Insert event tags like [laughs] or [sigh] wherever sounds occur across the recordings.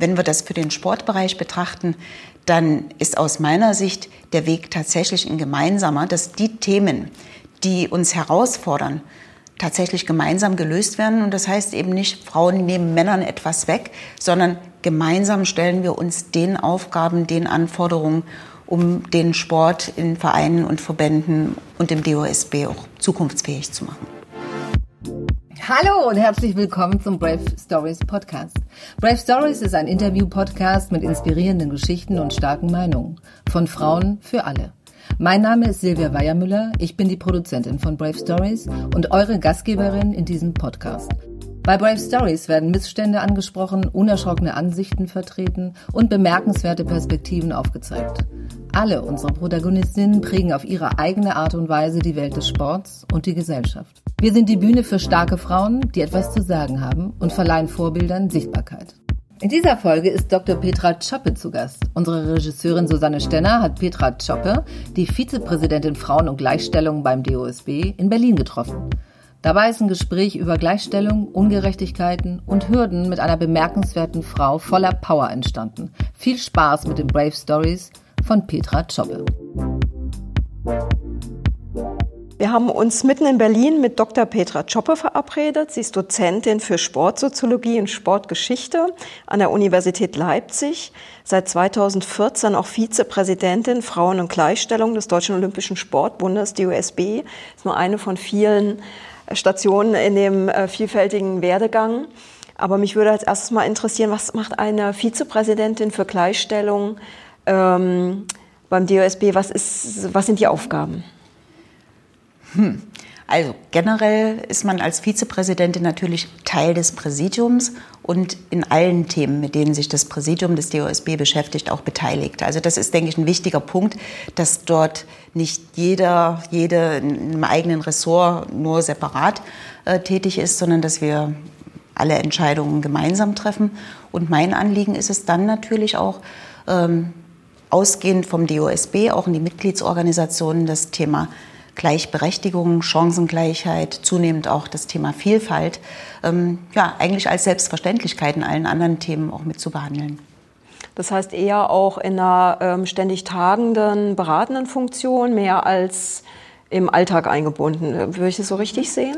Wenn wir das für den Sportbereich betrachten, dann ist aus meiner Sicht der Weg tatsächlich ein gemeinsamer, dass die Themen, die uns herausfordern, tatsächlich gemeinsam gelöst werden. Und das heißt eben nicht, Frauen nehmen Männern etwas weg, sondern gemeinsam stellen wir uns den Aufgaben, den Anforderungen, um den Sport in Vereinen und Verbänden und im DOSB auch zukunftsfähig zu machen. Hallo und herzlich willkommen zum Brave Stories Podcast. Brave Stories ist ein Interview-Podcast mit inspirierenden Geschichten und starken Meinungen. Von Frauen für alle. Mein Name ist Silvia Weiermüller, ich bin die Produzentin von Brave Stories und eure Gastgeberin in diesem Podcast. Bei Brave Stories werden Missstände angesprochen, unerschrockene Ansichten vertreten und bemerkenswerte Perspektiven aufgezeigt. Alle unsere Protagonistinnen prägen auf ihre eigene Art und Weise die Welt des Sports und die Gesellschaft. Wir sind die Bühne für starke Frauen, die etwas zu sagen haben und verleihen Vorbildern Sichtbarkeit. In dieser Folge ist Dr. Petra Choppe zu Gast. Unsere Regisseurin Susanne Stenner hat Petra Choppe, die Vizepräsidentin Frauen und Gleichstellung beim DOSB, in Berlin getroffen. Dabei ist ein Gespräch über Gleichstellung, Ungerechtigkeiten und Hürden mit einer bemerkenswerten Frau voller Power entstanden. Viel Spaß mit den Brave Stories von Petra Choppe. Wir haben uns mitten in Berlin mit Dr. Petra Choppe verabredet. Sie ist Dozentin für Sportsoziologie und Sportgeschichte an der Universität Leipzig. Seit 2014 auch Vizepräsidentin Frauen- und Gleichstellung des Deutschen Olympischen Sportbundes, DOSB. Ist nur eine von vielen Stationen in dem äh, vielfältigen Werdegang. Aber mich würde als erstes mal interessieren, was macht eine Vizepräsidentin für Gleichstellung ähm, beim DOSB? Was, ist, was sind die Aufgaben? Hm. Also generell ist man als Vizepräsidentin natürlich Teil des Präsidiums und in allen Themen, mit denen sich das Präsidium des DOSB beschäftigt, auch beteiligt. Also das ist, denke ich, ein wichtiger Punkt, dass dort nicht jeder, jede einem eigenen Ressort nur separat äh, tätig ist, sondern dass wir alle Entscheidungen gemeinsam treffen. Und mein Anliegen ist es dann natürlich auch, ähm, ausgehend vom DOSB, auch in die Mitgliedsorganisationen, das Thema Gleichberechtigung, Chancengleichheit, zunehmend auch das Thema Vielfalt, ähm, ja, eigentlich als Selbstverständlichkeit in allen anderen Themen auch mit zu behandeln. Das heißt eher auch in einer ähm, ständig tagenden, beratenden Funktion, mehr als im Alltag eingebunden. Würde ich das so richtig sehen?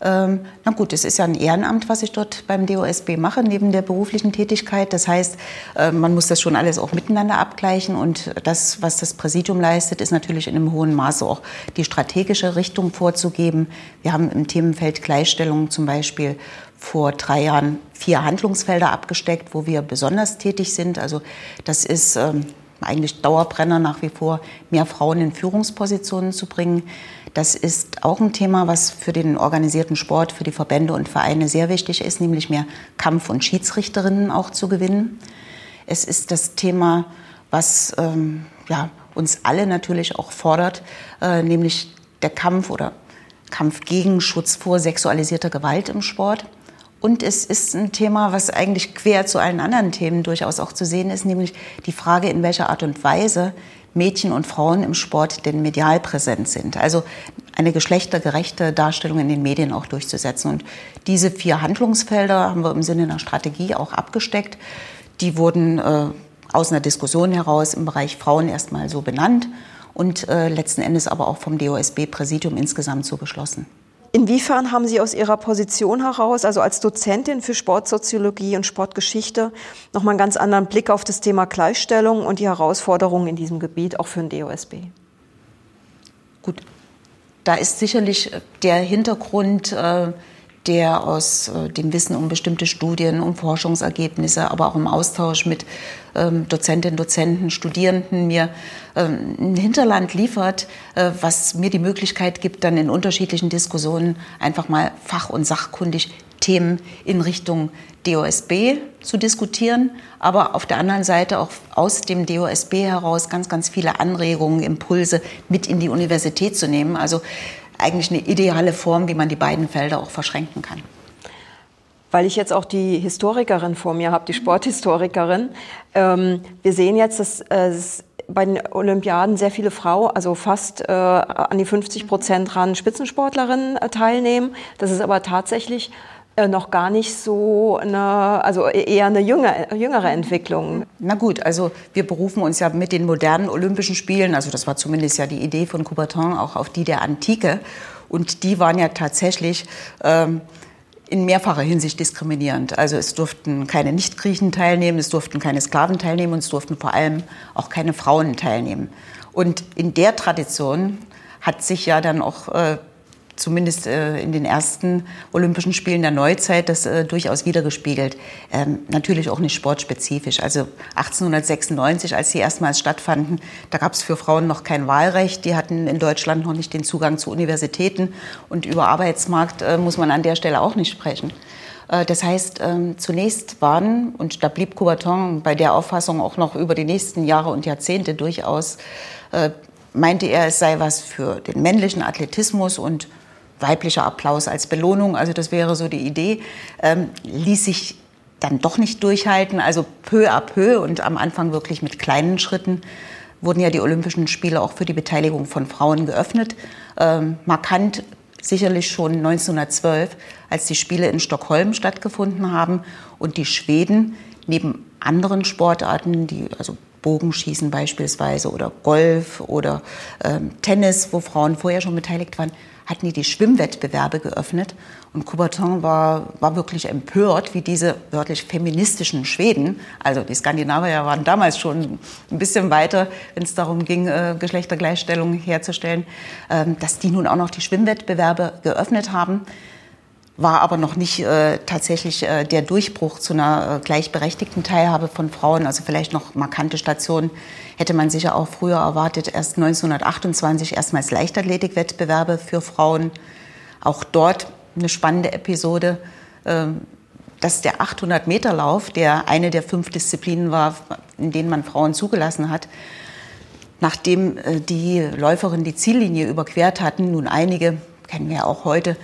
Ähm, na gut, es ist ja ein Ehrenamt, was ich dort beim DOSB mache, neben der beruflichen Tätigkeit. Das heißt, äh, man muss das schon alles auch miteinander abgleichen. Und das, was das Präsidium leistet, ist natürlich in einem hohen Maße auch die strategische Richtung vorzugeben. Wir haben im Themenfeld Gleichstellung zum Beispiel vor drei Jahren vier Handlungsfelder abgesteckt, wo wir besonders tätig sind. Also das ist ähm, eigentlich Dauerbrenner nach wie vor, mehr Frauen in Führungspositionen zu bringen. Das ist auch ein Thema, was für den organisierten Sport, für die Verbände und Vereine sehr wichtig ist, nämlich mehr Kampf- und Schiedsrichterinnen auch zu gewinnen. Es ist das Thema, was ähm, ja, uns alle natürlich auch fordert, äh, nämlich der Kampf oder Kampf gegen Schutz vor sexualisierter Gewalt im Sport. Und es ist ein Thema, was eigentlich quer zu allen anderen Themen durchaus auch zu sehen ist, nämlich die Frage, in welcher Art und Weise Mädchen und Frauen im Sport denn medial präsent sind. Also eine geschlechtergerechte Darstellung in den Medien auch durchzusetzen. Und diese vier Handlungsfelder haben wir im Sinne einer Strategie auch abgesteckt. Die wurden äh, aus einer Diskussion heraus im Bereich Frauen erstmal so benannt und äh, letzten Endes aber auch vom DOSB-Präsidium insgesamt so beschlossen. Inwiefern haben Sie aus Ihrer Position heraus, also als Dozentin für Sportsoziologie und Sportgeschichte, nochmal einen ganz anderen Blick auf das Thema Gleichstellung und die Herausforderungen in diesem Gebiet auch für den DOSB? Gut, da ist sicherlich der Hintergrund, äh, der aus äh, dem Wissen um bestimmte Studien, um Forschungsergebnisse, aber auch im Austausch mit ähm, Dozentinnen, Dozenten, Studierenden mir ähm, ein Hinterland liefert, äh, was mir die Möglichkeit gibt, dann in unterschiedlichen Diskussionen einfach mal fach- und sachkundig Themen in Richtung DOSB zu diskutieren, aber auf der anderen Seite auch aus dem DOSB heraus ganz, ganz viele Anregungen, Impulse mit in die Universität zu nehmen. Also eigentlich eine ideale Form, wie man die beiden Felder auch verschränken kann. Weil ich jetzt auch die Historikerin vor mir habe, die Sporthistorikerin. Ähm, wir sehen jetzt, dass äh, bei den Olympiaden sehr viele Frauen, also fast äh, an die 50 Prozent ran Spitzensportlerinnen äh, teilnehmen. Dass es aber tatsächlich äh, noch gar nicht so eine, also eher eine jüngere, jüngere Entwicklung. Na gut, also wir berufen uns ja mit den modernen Olympischen Spielen, also das war zumindest ja die Idee von Coubertin, auch auf die der Antike. Und die waren ja tatsächlich ähm, in mehrfacher Hinsicht diskriminierend. Also es durften keine Nichtgriechen teilnehmen, es durften keine Sklaven teilnehmen und es durften vor allem auch keine Frauen teilnehmen. Und in der Tradition hat sich ja dann auch äh, zumindest äh, in den ersten Olympischen Spielen der Neuzeit das äh, durchaus wiedergespiegelt. Ähm, natürlich auch nicht sportspezifisch. Also 1896, als sie erstmals stattfanden, da gab es für Frauen noch kein Wahlrecht. Die hatten in Deutschland noch nicht den Zugang zu Universitäten. Und über Arbeitsmarkt äh, muss man an der Stelle auch nicht sprechen. Äh, das heißt, ähm, zunächst waren, und da blieb Coubertin bei der Auffassung auch noch über die nächsten Jahre und Jahrzehnte durchaus, äh, meinte er, es sei was für den männlichen Athletismus und weiblicher Applaus als Belohnung, also das wäre so die Idee, ähm, ließ sich dann doch nicht durchhalten. Also peu à peu und am Anfang wirklich mit kleinen Schritten wurden ja die Olympischen Spiele auch für die Beteiligung von Frauen geöffnet. Ähm, markant sicherlich schon 1912, als die Spiele in Stockholm stattgefunden haben und die Schweden neben anderen Sportarten, die also Bogenschießen beispielsweise oder Golf oder ähm, Tennis, wo Frauen vorher schon beteiligt waren, hatten die die Schwimmwettbewerbe geöffnet. Und Coubertin war, war wirklich empört, wie diese wörtlich feministischen Schweden, also die Skandinavier waren damals schon ein bisschen weiter, wenn es darum ging, äh, Geschlechtergleichstellung herzustellen, äh, dass die nun auch noch die Schwimmwettbewerbe geöffnet haben war aber noch nicht äh, tatsächlich äh, der Durchbruch zu einer äh, gleichberechtigten Teilhabe von Frauen. Also vielleicht noch markante Stationen hätte man sicher auch früher erwartet. Erst 1928 erstmals Leichtathletikwettbewerbe für Frauen. Auch dort eine spannende Episode, äh, dass der 800-Meter-Lauf, der eine der fünf Disziplinen war, in denen man Frauen zugelassen hat, nachdem äh, die Läuferinnen die Ziellinie überquert hatten, nun einige, kennen wir auch heute,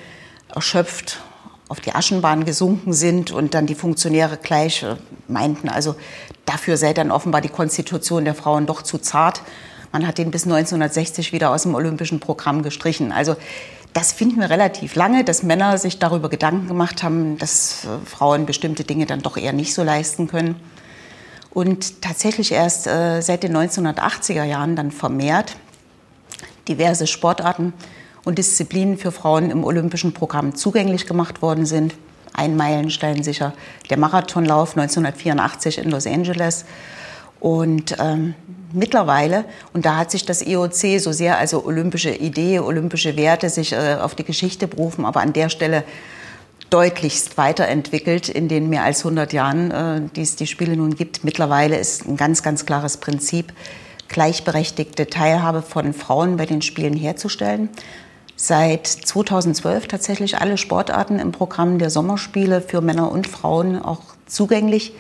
erschöpft auf die Aschenbahn gesunken sind und dann die Funktionäre gleich äh, meinten, also dafür sei dann offenbar die Konstitution der Frauen doch zu zart. Man hat den bis 1960 wieder aus dem olympischen Programm gestrichen. Also das finden wir relativ lange, dass Männer sich darüber Gedanken gemacht haben, dass äh, Frauen bestimmte Dinge dann doch eher nicht so leisten können. Und tatsächlich erst äh, seit den 1980er Jahren dann vermehrt diverse Sportarten und Disziplinen für Frauen im olympischen Programm zugänglich gemacht worden sind. Ein Meilenstein sicher der Marathonlauf 1984 in Los Angeles. Und ähm, mittlerweile, und da hat sich das IOC so sehr, also olympische Idee, olympische Werte, sich äh, auf die Geschichte berufen, aber an der Stelle deutlichst weiterentwickelt in den mehr als 100 Jahren, äh, die es die Spiele nun gibt. Mittlerweile ist ein ganz, ganz klares Prinzip, gleichberechtigte Teilhabe von Frauen bei den Spielen herzustellen seit 2012 tatsächlich alle Sportarten im Programm der Sommerspiele für Männer und Frauen auch zugänglich.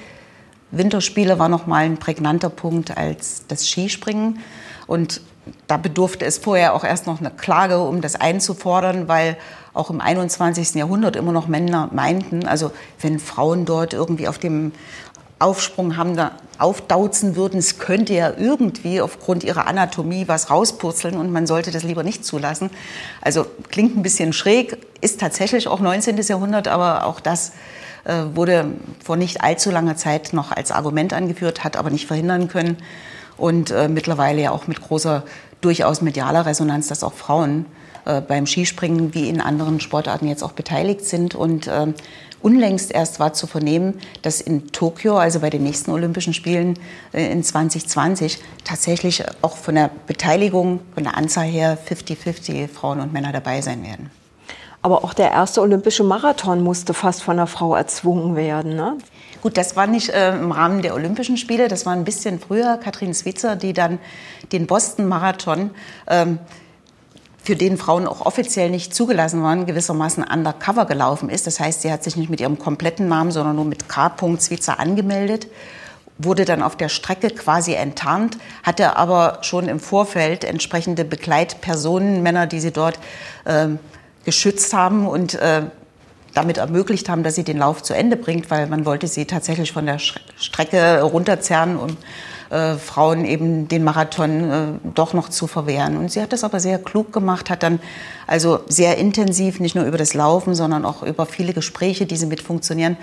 Winterspiele war noch mal ein prägnanter Punkt als das Skispringen. Und da bedurfte es vorher auch erst noch eine Klage, um das einzufordern, weil auch im 21. Jahrhundert immer noch Männer meinten, also wenn Frauen dort irgendwie auf dem Aufsprung haben, da aufdauzen würden, es könnte ja irgendwie aufgrund ihrer Anatomie was rauspurzeln und man sollte das lieber nicht zulassen. Also klingt ein bisschen schräg, ist tatsächlich auch 19. Jahrhundert, aber auch das äh, wurde vor nicht allzu langer Zeit noch als Argument angeführt, hat aber nicht verhindern können und äh, mittlerweile ja auch mit großer, durchaus medialer Resonanz, dass auch Frauen äh, beim Skispringen wie in anderen Sportarten jetzt auch beteiligt sind und äh, Unlängst erst war zu vernehmen, dass in Tokio, also bei den nächsten Olympischen Spielen äh, in 2020, tatsächlich auch von der Beteiligung, von der Anzahl her 50-50 Frauen und Männer dabei sein werden. Aber auch der erste olympische Marathon musste fast von einer Frau erzwungen werden. Ne? Gut, das war nicht äh, im Rahmen der Olympischen Spiele, das war ein bisschen früher. Katrin Switzer, die dann den Boston-Marathon ähm, für den Frauen auch offiziell nicht zugelassen waren, gewissermaßen undercover gelaufen ist. Das heißt, sie hat sich nicht mit ihrem kompletten Namen, sondern nur mit K. Zwitzer angemeldet, wurde dann auf der Strecke quasi enttarnt, hatte aber schon im Vorfeld entsprechende Begleitpersonen, Männer, die sie dort äh, geschützt haben und äh, damit ermöglicht haben, dass sie den Lauf zu Ende bringt, weil man wollte sie tatsächlich von der Strecke runterzerren, um äh, Frauen eben den Marathon äh, doch noch zu verwehren. Und sie hat das aber sehr klug gemacht, hat dann also sehr intensiv, nicht nur über das Laufen, sondern auch über viele Gespräche, die sie mit funktionieren,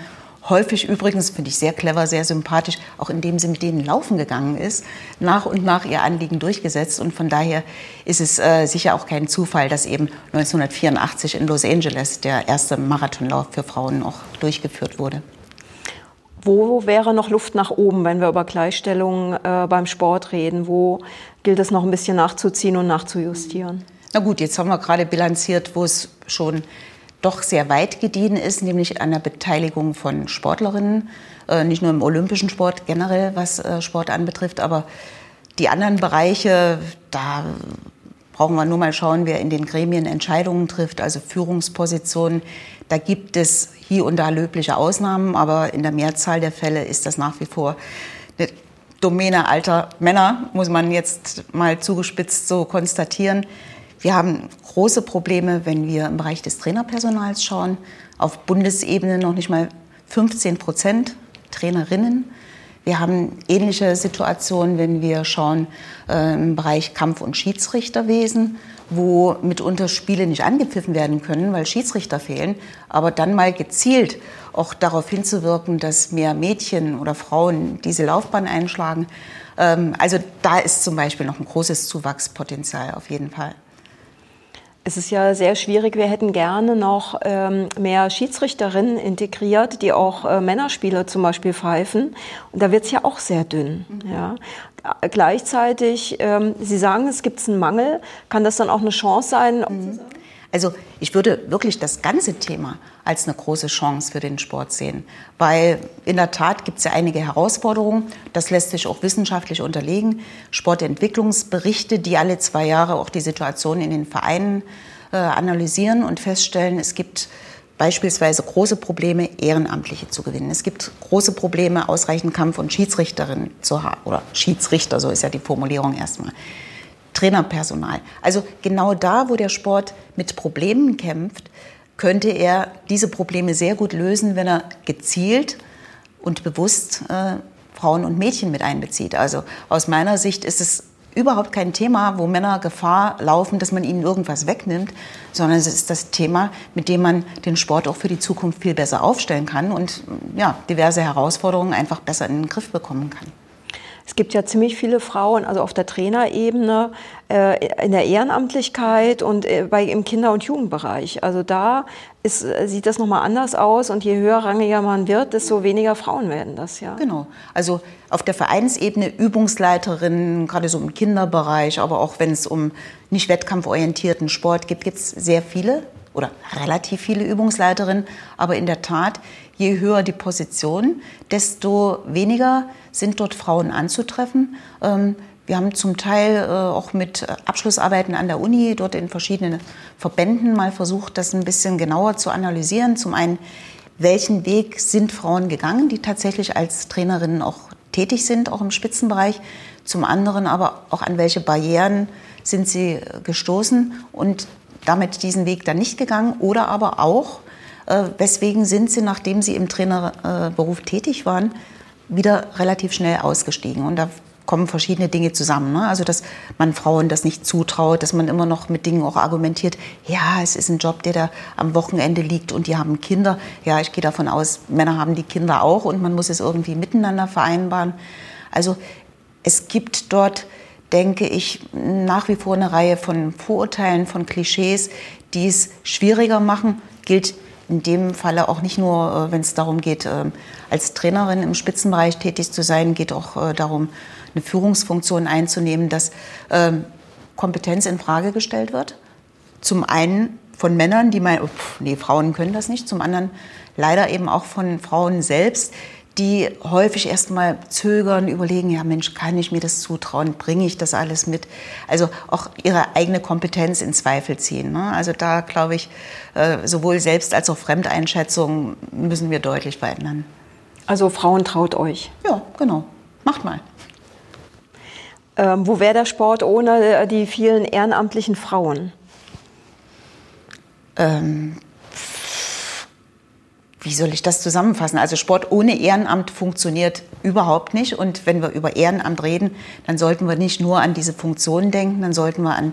häufig übrigens, finde ich sehr clever, sehr sympathisch, auch indem sie mit denen laufen gegangen ist, nach und nach ihr Anliegen durchgesetzt. Und von daher ist es äh, sicher auch kein Zufall, dass eben 1984 in Los Angeles der erste Marathonlauf für Frauen auch durchgeführt wurde. Wo wäre noch Luft nach oben, wenn wir über Gleichstellung äh, beim Sport reden? Wo gilt es noch ein bisschen nachzuziehen und nachzujustieren? Na gut, jetzt haben wir gerade bilanziert, wo es schon doch sehr weit gediehen ist, nämlich an der Beteiligung von Sportlerinnen, äh, nicht nur im olympischen Sport generell, was äh, Sport anbetrifft, aber die anderen Bereiche, da brauchen wir nur mal schauen, wer in den Gremien Entscheidungen trifft, also Führungspositionen. Da gibt es hier und da löbliche Ausnahmen, aber in der Mehrzahl der Fälle ist das nach wie vor eine Domäne alter Männer, muss man jetzt mal zugespitzt so konstatieren. Wir haben große Probleme, wenn wir im Bereich des Trainerpersonals schauen. Auf Bundesebene noch nicht mal 15 Prozent Trainerinnen. Wir haben ähnliche Situationen, wenn wir schauen äh, im Bereich Kampf- und Schiedsrichterwesen, wo mitunter Spiele nicht angepfiffen werden können, weil Schiedsrichter fehlen. Aber dann mal gezielt auch darauf hinzuwirken, dass mehr Mädchen oder Frauen diese Laufbahn einschlagen. Ähm, also da ist zum Beispiel noch ein großes Zuwachspotenzial auf jeden Fall. Es ist ja sehr schwierig. Wir hätten gerne noch ähm, mehr Schiedsrichterinnen integriert, die auch äh, Männerspiele zum Beispiel pfeifen. Und da wird es ja auch sehr dünn. Mhm. Ja. Gleichzeitig, ähm, Sie sagen, es gibt einen Mangel. Kann das dann auch eine Chance sein? Mhm. Also ich würde wirklich das ganze Thema als eine große Chance für den Sport sehen. Weil in der Tat gibt es ja einige Herausforderungen. Das lässt sich auch wissenschaftlich unterlegen. Sportentwicklungsberichte, die alle zwei Jahre auch die Situation in den Vereinen äh, analysieren und feststellen, es gibt beispielsweise große Probleme, Ehrenamtliche zu gewinnen. Es gibt große Probleme, ausreichend Kampf- und Schiedsrichterinnen zu haben. Oder Schiedsrichter, so ist ja die Formulierung erstmal. Trainerpersonal. Also genau da, wo der Sport mit Problemen kämpft, könnte er diese Probleme sehr gut lösen, wenn er gezielt und bewusst äh, Frauen und Mädchen mit einbezieht. Also aus meiner Sicht ist es überhaupt kein Thema, wo Männer Gefahr laufen, dass man ihnen irgendwas wegnimmt, sondern es ist das Thema, mit dem man den Sport auch für die Zukunft viel besser aufstellen kann und ja, diverse Herausforderungen einfach besser in den Griff bekommen kann. Es gibt ja ziemlich viele Frauen, also auf der Trainerebene, äh, in der Ehrenamtlichkeit und äh, bei, im Kinder- und Jugendbereich. Also da ist, äh, sieht das nochmal anders aus und je höherrangiger man wird, desto weniger Frauen werden das, ja. Genau. Also auf der Vereinsebene Übungsleiterinnen, gerade so im Kinderbereich, aber auch wenn es um nicht wettkampforientierten Sport geht, gibt es sehr viele oder relativ viele Übungsleiterinnen. Aber in der Tat, je höher die Position, desto weniger sind dort Frauen anzutreffen. Ähm, wir haben zum Teil äh, auch mit Abschlussarbeiten an der Uni dort in verschiedenen Verbänden mal versucht, das ein bisschen genauer zu analysieren. Zum einen, welchen Weg sind Frauen gegangen, die tatsächlich als Trainerinnen auch tätig sind, auch im Spitzenbereich. Zum anderen aber auch an welche Barrieren sind sie gestoßen und damit diesen Weg dann nicht gegangen oder aber auch, äh, weswegen sind sie, nachdem sie im Trainerberuf tätig waren, wieder relativ schnell ausgestiegen. Und da kommen verschiedene Dinge zusammen. Ne? Also, dass man Frauen das nicht zutraut, dass man immer noch mit Dingen auch argumentiert, ja, es ist ein Job, der da am Wochenende liegt und die haben Kinder. Ja, ich gehe davon aus, Männer haben die Kinder auch und man muss es irgendwie miteinander vereinbaren. Also, es gibt dort, denke ich, nach wie vor eine Reihe von Vorurteilen, von Klischees, die es schwieriger machen, gilt in dem Falle auch nicht nur, äh, wenn es darum geht, ähm, als Trainerin im Spitzenbereich tätig zu sein, geht auch äh, darum, eine Führungsfunktion einzunehmen, dass ähm, Kompetenz in Frage gestellt wird. Zum einen von Männern, die meinen, oh, nee, Frauen können das nicht. Zum anderen leider eben auch von Frauen selbst, die häufig erstmal zögern, überlegen, ja Mensch, kann ich mir das zutrauen, bringe ich das alles mit? Also auch ihre eigene Kompetenz in Zweifel ziehen. Ne? Also da glaube ich, äh, sowohl Selbst- als auch Fremdeinschätzung müssen wir deutlich verändern. Also Frauen traut euch. Ja, genau. Macht mal. Ähm, wo wäre der Sport ohne äh, die vielen ehrenamtlichen Frauen? Ähm, wie soll ich das zusammenfassen? Also Sport ohne Ehrenamt funktioniert überhaupt nicht. Und wenn wir über Ehrenamt reden, dann sollten wir nicht nur an diese Funktion denken, dann sollten wir an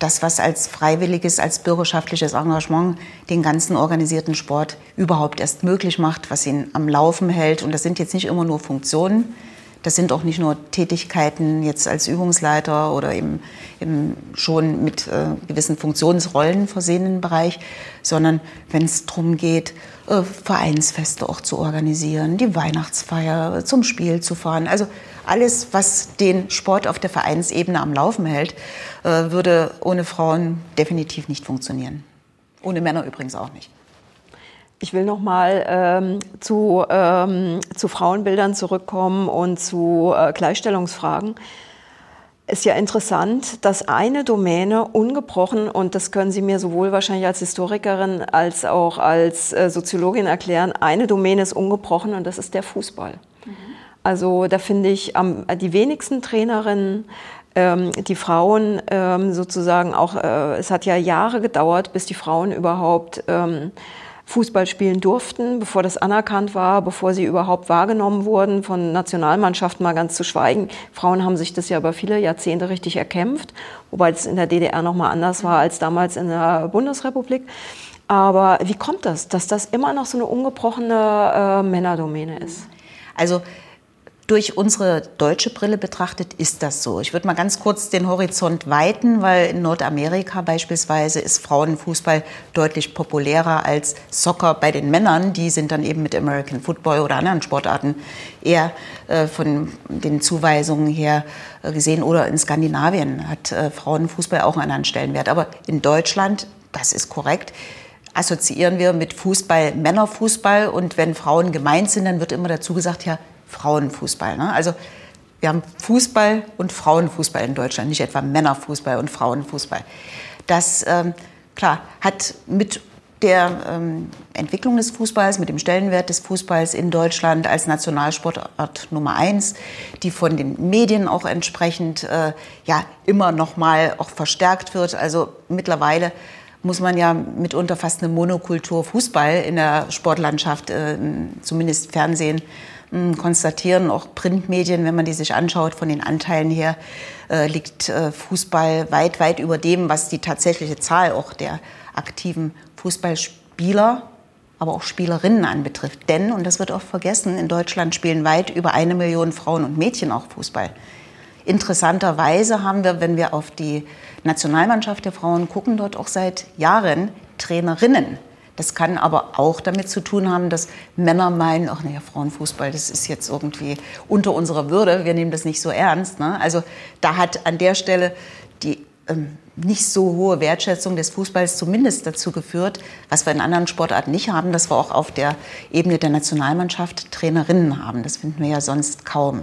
das, was als freiwilliges, als bürgerschaftliches Engagement den ganzen organisierten Sport überhaupt erst möglich macht, was ihn am Laufen hält. Und das sind jetzt nicht immer nur Funktionen, das sind auch nicht nur Tätigkeiten jetzt als Übungsleiter oder im, im schon mit äh, gewissen Funktionsrollen versehenen Bereich, sondern wenn es darum geht, äh, Vereinsfeste auch zu organisieren, die Weihnachtsfeier zum Spiel zu fahren. Also alles, was den Sport auf der Vereinsebene am Laufen hält, äh, würde ohne Frauen definitiv nicht funktionieren. Ohne Männer übrigens auch nicht. Ich will noch mal ähm, zu, ähm, zu Frauenbildern zurückkommen und zu äh, Gleichstellungsfragen. Ist ja interessant, dass eine Domäne ungebrochen, und das können Sie mir sowohl wahrscheinlich als Historikerin als auch als äh, Soziologin erklären, eine Domäne ist ungebrochen und das ist der Fußball. Mhm. Also da finde ich am, die wenigsten Trainerinnen, ähm, die Frauen ähm, sozusagen auch, äh, es hat ja Jahre gedauert, bis die Frauen überhaupt ähm, Fußball spielen durften, bevor das anerkannt war, bevor sie überhaupt wahrgenommen wurden, von Nationalmannschaften mal ganz zu schweigen. Frauen haben sich das ja über viele Jahrzehnte richtig erkämpft, wobei es in der DDR noch mal anders war als damals in der Bundesrepublik. Aber wie kommt das, dass das immer noch so eine ungebrochene äh, Männerdomäne ist? Also durch unsere deutsche Brille betrachtet ist das so. Ich würde mal ganz kurz den Horizont weiten, weil in Nordamerika beispielsweise ist Frauenfußball deutlich populärer als Soccer bei den Männern. Die sind dann eben mit American Football oder anderen Sportarten eher äh, von den Zuweisungen her äh, gesehen. Oder in Skandinavien hat äh, Frauenfußball auch einen anderen Stellenwert. Aber in Deutschland, das ist korrekt, assoziieren wir mit Fußball Männerfußball. Und wenn Frauen gemeint sind, dann wird immer dazu gesagt, ja, Frauenfußball. Ne? Also wir haben Fußball und Frauenfußball in Deutschland, nicht etwa Männerfußball und Frauenfußball. Das, ähm, klar, hat mit der ähm, Entwicklung des Fußballs, mit dem Stellenwert des Fußballs in Deutschland als Nationalsportart Nummer eins, die von den Medien auch entsprechend äh, ja immer noch mal auch verstärkt wird. Also mittlerweile muss man ja mitunter fast eine Monokultur Fußball in der Sportlandschaft, äh, zumindest Fernsehen, konstatieren, auch Printmedien, wenn man die sich anschaut, von den Anteilen her, äh, liegt äh, Fußball weit, weit über dem, was die tatsächliche Zahl auch der aktiven Fußballspieler, aber auch Spielerinnen anbetrifft. Denn, und das wird oft vergessen, in Deutschland spielen weit über eine Million Frauen und Mädchen auch Fußball. Interessanterweise haben wir, wenn wir auf die Nationalmannschaft der Frauen gucken, dort auch seit Jahren Trainerinnen das kann aber auch damit zu tun haben, dass Männer meinen, ach naja, Frauenfußball, das ist jetzt irgendwie unter unserer Würde, wir nehmen das nicht so ernst. Ne? Also da hat an der Stelle die ähm, nicht so hohe Wertschätzung des Fußballs zumindest dazu geführt, was wir in anderen Sportarten nicht haben, dass wir auch auf der Ebene der Nationalmannschaft Trainerinnen haben. Das finden wir ja sonst kaum.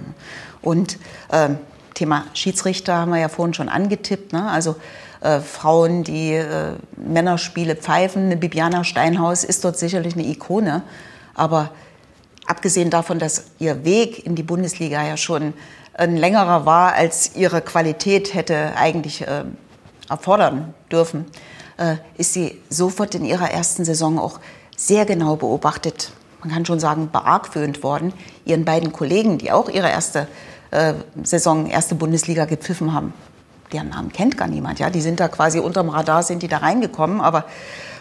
Und ähm, Thema Schiedsrichter haben wir ja vorhin schon angetippt. Ne? Also äh, Frauen, die äh, Männerspiele pfeifen. Eine Bibiana Steinhaus ist dort sicherlich eine Ikone. Aber abgesehen davon, dass ihr Weg in die Bundesliga ja schon ein längerer war, als ihre Qualität hätte eigentlich äh, erfordern dürfen, äh, ist sie sofort in ihrer ersten Saison auch sehr genau beobachtet, man kann schon sagen, beargwöhnt worden, ihren beiden Kollegen, die auch ihre erste äh, Saison, erste Bundesliga gepfiffen haben deren Namen kennt gar niemand. Ja? Die sind da quasi unterm Radar, sind die da reingekommen. Aber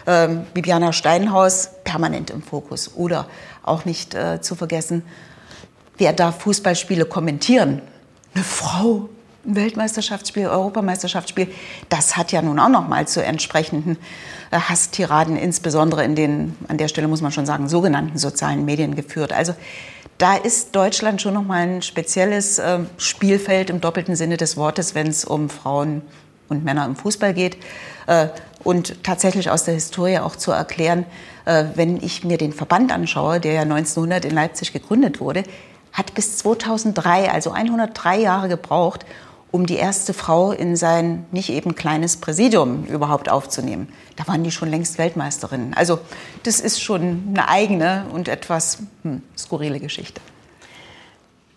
ähm, Bibiana Steinhaus permanent im Fokus. Oder auch nicht äh, zu vergessen, wer darf Fußballspiele kommentieren? Eine Frau. Ein Weltmeisterschaftsspiel, Europameisterschaftsspiel, das hat ja nun auch noch mal zu entsprechenden äh, Hasstiraden, insbesondere in den, an der Stelle muss man schon sagen, sogenannten sozialen Medien geführt. Also da ist Deutschland schon noch mal ein spezielles äh, Spielfeld im doppelten Sinne des Wortes, wenn es um Frauen und Männer im Fußball geht. Äh, und tatsächlich aus der Historie auch zu erklären, äh, wenn ich mir den Verband anschaue, der ja 1900 in Leipzig gegründet wurde, hat bis 2003, also 103 Jahre gebraucht, um die erste Frau in sein nicht eben kleines Präsidium überhaupt aufzunehmen. Da waren die schon längst Weltmeisterinnen. Also das ist schon eine eigene und etwas hm, skurrile Geschichte.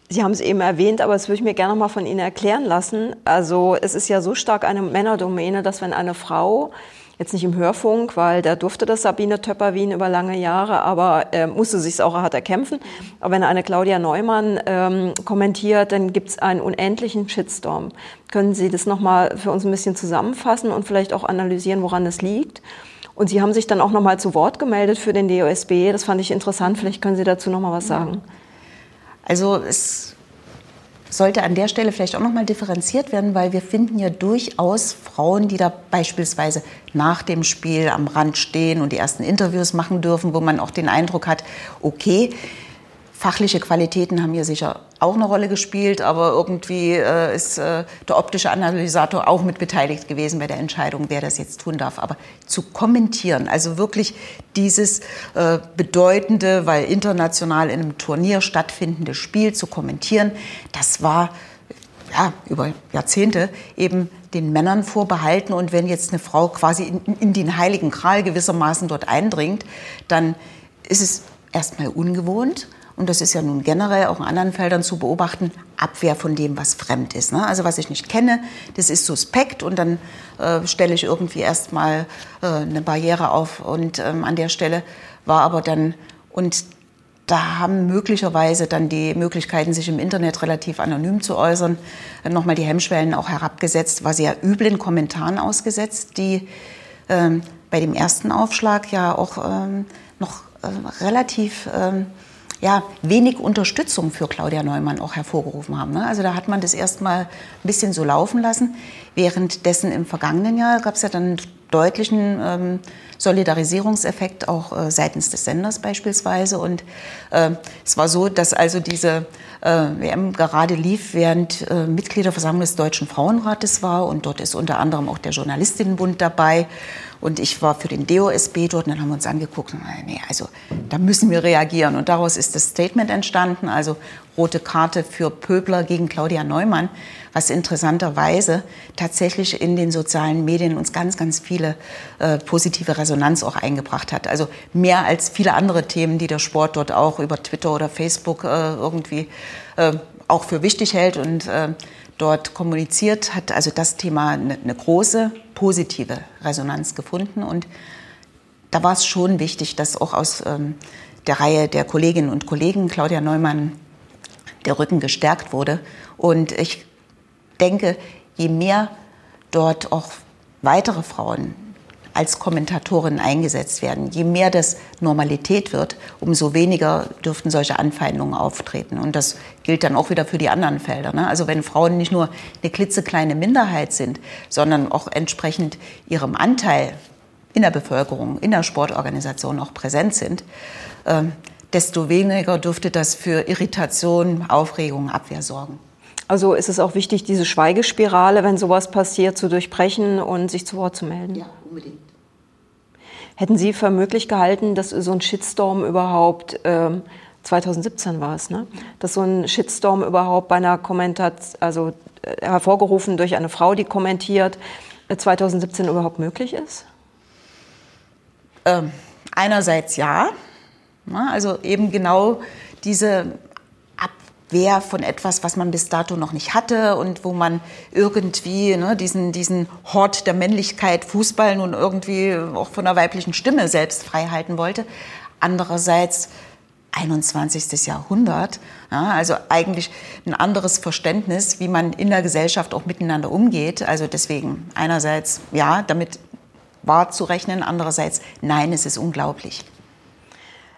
Sie haben es eben erwähnt, aber das würde ich mir gerne noch mal von Ihnen erklären lassen. Also es ist ja so stark eine Männerdomäne, dass wenn eine Frau Jetzt nicht im Hörfunk, weil da durfte das Sabine Töpper-Wien über lange Jahre, aber äh, musste sich auch hart erkämpfen. Aber wenn eine Claudia Neumann ähm, kommentiert, dann gibt es einen unendlichen Shitstorm. Können Sie das nochmal für uns ein bisschen zusammenfassen und vielleicht auch analysieren, woran das liegt? Und Sie haben sich dann auch nochmal zu Wort gemeldet für den DOSB. Das fand ich interessant. Vielleicht können Sie dazu nochmal was sagen. Also es sollte an der Stelle vielleicht auch nochmal differenziert werden, weil wir finden ja durchaus Frauen, die da beispielsweise nach dem Spiel am Rand stehen und die ersten Interviews machen dürfen, wo man auch den Eindruck hat, okay, Fachliche Qualitäten haben hier sicher auch eine Rolle gespielt, aber irgendwie äh, ist äh, der optische Analysator auch mit beteiligt gewesen bei der Entscheidung, wer das jetzt tun darf. Aber zu kommentieren, also wirklich dieses äh, bedeutende, weil international in einem Turnier stattfindende Spiel zu kommentieren, das war ja, über Jahrzehnte eben den Männern vorbehalten. Und wenn jetzt eine Frau quasi in, in den heiligen Kral gewissermaßen dort eindringt, dann ist es erstmal ungewohnt und das ist ja nun generell auch in anderen Feldern zu beobachten, Abwehr von dem, was fremd ist. Ne? Also was ich nicht kenne, das ist suspekt und dann äh, stelle ich irgendwie erstmal äh, eine Barriere auf. Und ähm, an der Stelle war aber dann, und da haben möglicherweise dann die Möglichkeiten, sich im Internet relativ anonym zu äußern, nochmal die Hemmschwellen auch herabgesetzt, war sehr üblen Kommentaren ausgesetzt, die ähm, bei dem ersten Aufschlag ja auch ähm, noch äh, relativ ähm, ja, wenig Unterstützung für Claudia Neumann auch hervorgerufen haben. Ne? Also da hat man das erstmal ein bisschen so laufen lassen. Währenddessen im vergangenen Jahr gab es ja dann deutlichen ähm, Solidarisierungseffekt auch äh, seitens des Senders beispielsweise. Und äh, es war so, dass also diese äh, WM gerade lief, während äh, Mitgliederversammlung des Deutschen Frauenrates war. Und dort ist unter anderem auch der Journalistinnenbund dabei. Und ich war für den DOSB dort und dann haben wir uns angeguckt, nee, also da müssen wir reagieren. Und daraus ist das Statement entstanden, also rote Karte für Pöbler gegen Claudia Neumann, was interessanterweise tatsächlich in den sozialen Medien uns ganz, ganz viele äh, positive Resonanz auch eingebracht hat. Also mehr als viele andere Themen, die der Sport dort auch über Twitter oder Facebook äh, irgendwie äh, auch für wichtig hält. Und äh, dort kommuniziert, hat also das Thema eine, eine große positive Resonanz gefunden. Und da war es schon wichtig, dass auch aus ähm, der Reihe der Kolleginnen und Kollegen Claudia Neumann der Rücken gestärkt wurde. Und ich denke, je mehr dort auch weitere Frauen als Kommentatorin eingesetzt werden. Je mehr das Normalität wird, umso weniger dürften solche Anfeindungen auftreten. Und das gilt dann auch wieder für die anderen Felder. Ne? Also wenn Frauen nicht nur eine klitzekleine Minderheit sind, sondern auch entsprechend ihrem Anteil in der Bevölkerung, in der Sportorganisation auch präsent sind, äh, desto weniger dürfte das für Irritation, Aufregung, Abwehr sorgen. Also ist es auch wichtig, diese Schweigespirale, wenn sowas passiert, zu durchbrechen und sich zu Wort zu melden? Ja, unbedingt. Hätten Sie für möglich gehalten, dass so ein Shitstorm überhaupt, ähm, 2017 war es, ne? dass so ein Shitstorm überhaupt bei einer Kommentation, also äh, hervorgerufen durch eine Frau, die kommentiert, äh, 2017 überhaupt möglich ist? Ähm, einerseits ja, also eben genau diese Abwehr von etwas, was man bis dato noch nicht hatte und wo man irgendwie ne, diesen, diesen Hort der Männlichkeit, Fußball nun irgendwie auch von der weiblichen Stimme selbst frei halten wollte. Andererseits 21. Jahrhundert, ja, also eigentlich ein anderes Verständnis, wie man in der Gesellschaft auch miteinander umgeht. Also deswegen einerseits ja, damit war zu rechnen, andererseits nein, es ist unglaublich.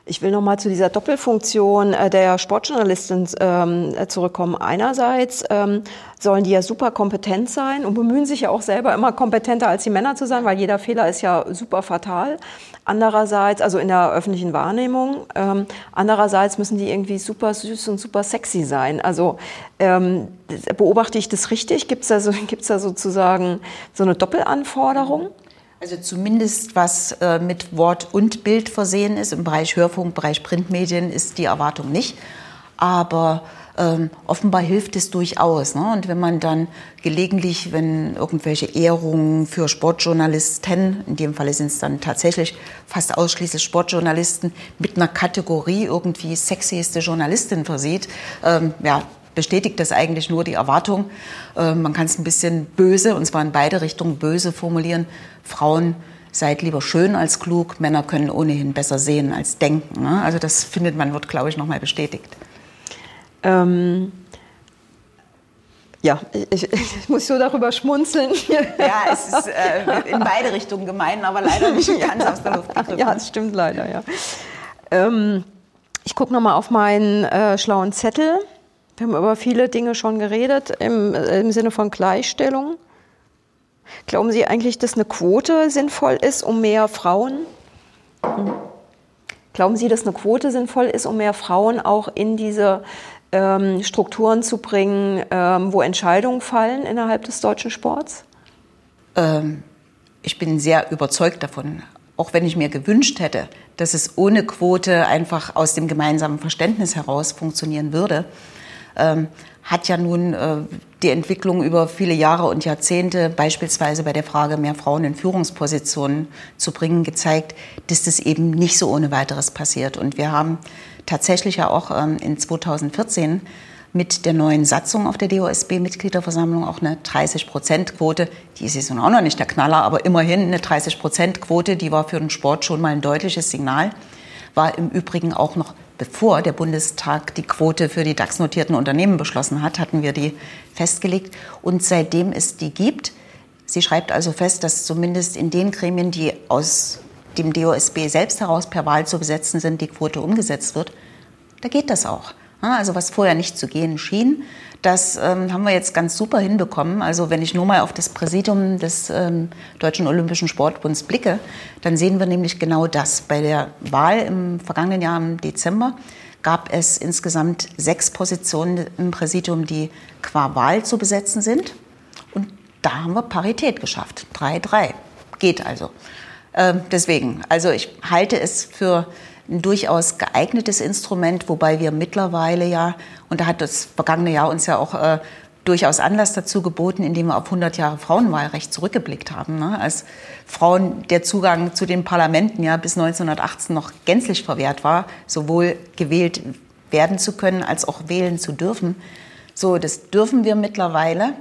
Ich will noch mal zu dieser Doppelfunktion äh, der Sportjournalistin ähm, zurückkommen. Einerseits ähm, sollen die ja super kompetent sein und bemühen sich ja auch selber immer kompetenter als die Männer zu sein, weil jeder Fehler ist ja super fatal. Andererseits, also in der öffentlichen Wahrnehmung, ähm, andererseits müssen die irgendwie super süß und super sexy sein. Also beobachte ich das richtig? Gibt es da, so, [laughs] gibt's da sozusagen so eine Doppelanforderung? Also zumindest was äh, mit Wort und Bild versehen ist. Im Bereich Hörfunk, Bereich Printmedien ist die Erwartung nicht. Aber ähm, offenbar hilft es durchaus. Ne? Und wenn man dann gelegentlich, wenn irgendwelche Ehrungen für Sportjournalisten, in dem Falle sind es dann tatsächlich fast ausschließlich Sportjournalisten, mit einer Kategorie irgendwie sexieste Journalistin versieht, ähm, ja, bestätigt das eigentlich nur die Erwartung. Äh, man kann es ein bisschen böse, und zwar in beide Richtungen böse formulieren. Frauen seid lieber schön als klug, Männer können ohnehin besser sehen als denken. Ne? Also das findet man, wird, glaube ich, nochmal bestätigt. Ähm, ja, ich, ich, muss so darüber schmunzeln. [laughs] Ja, es ist äh, in beide Richtungen gemein, aber leider nicht [laughs] ganz aus der Luft gegriffen. Ja, das stimmt leider, ja. Ähm, ich gucke nochmal auf meinen äh, schlauen Zettel. Wir haben über viele Dinge schon geredet im, im Sinne von Gleichstellung. Glauben Sie eigentlich, dass eine Quote sinnvoll ist, um mehr Frauen? Hm. Glauben Sie, dass eine Quote sinnvoll ist, um mehr Frauen auch in diese ähm, Strukturen zu bringen, ähm, wo Entscheidungen fallen innerhalb des deutschen Sports? Ähm, ich bin sehr überzeugt davon, auch wenn ich mir gewünscht hätte, dass es ohne Quote einfach aus dem gemeinsamen Verständnis heraus funktionieren würde, ähm, hat ja nun äh, die Entwicklung über viele Jahre und Jahrzehnte, beispielsweise bei der Frage, mehr Frauen in Führungspositionen zu bringen, gezeigt, dass das eben nicht so ohne weiteres passiert. Und wir haben tatsächlich ja auch ähm, in 2014 mit der neuen Satzung auf der DOSB-Mitgliederversammlung auch eine 30-Prozent-Quote. Die ist jetzt auch noch nicht der Knaller, aber immerhin eine 30-Prozent-Quote, die war für den Sport schon mal ein deutliches Signal. War im Übrigen auch noch bevor der Bundestag die Quote für die DAX-notierten Unternehmen beschlossen hat, hatten wir die festgelegt. Und seitdem es die gibt, sie schreibt also fest, dass zumindest in den Gremien, die aus dem DOSB selbst heraus per Wahl zu besetzen sind, die Quote umgesetzt wird, da geht das auch. Also was vorher nicht zu gehen schien, das ähm, haben wir jetzt ganz super hinbekommen. Also wenn ich nur mal auf das Präsidium des ähm, Deutschen Olympischen Sportbunds blicke, dann sehen wir nämlich genau das. Bei der Wahl im vergangenen Jahr im Dezember gab es insgesamt sechs Positionen im Präsidium, die qua Wahl zu besetzen sind. Und da haben wir Parität geschafft. 3-3. Geht also. Ähm, deswegen, also ich halte es für ein durchaus geeignetes Instrument, wobei wir mittlerweile ja, und da hat das vergangene Jahr uns ja auch äh, durchaus Anlass dazu geboten, indem wir auf 100 Jahre Frauenwahlrecht zurückgeblickt haben. Ne? Als Frauen der Zugang zu den Parlamenten ja bis 1918 noch gänzlich verwehrt war, sowohl gewählt werden zu können als auch wählen zu dürfen. So, das dürfen wir mittlerweile.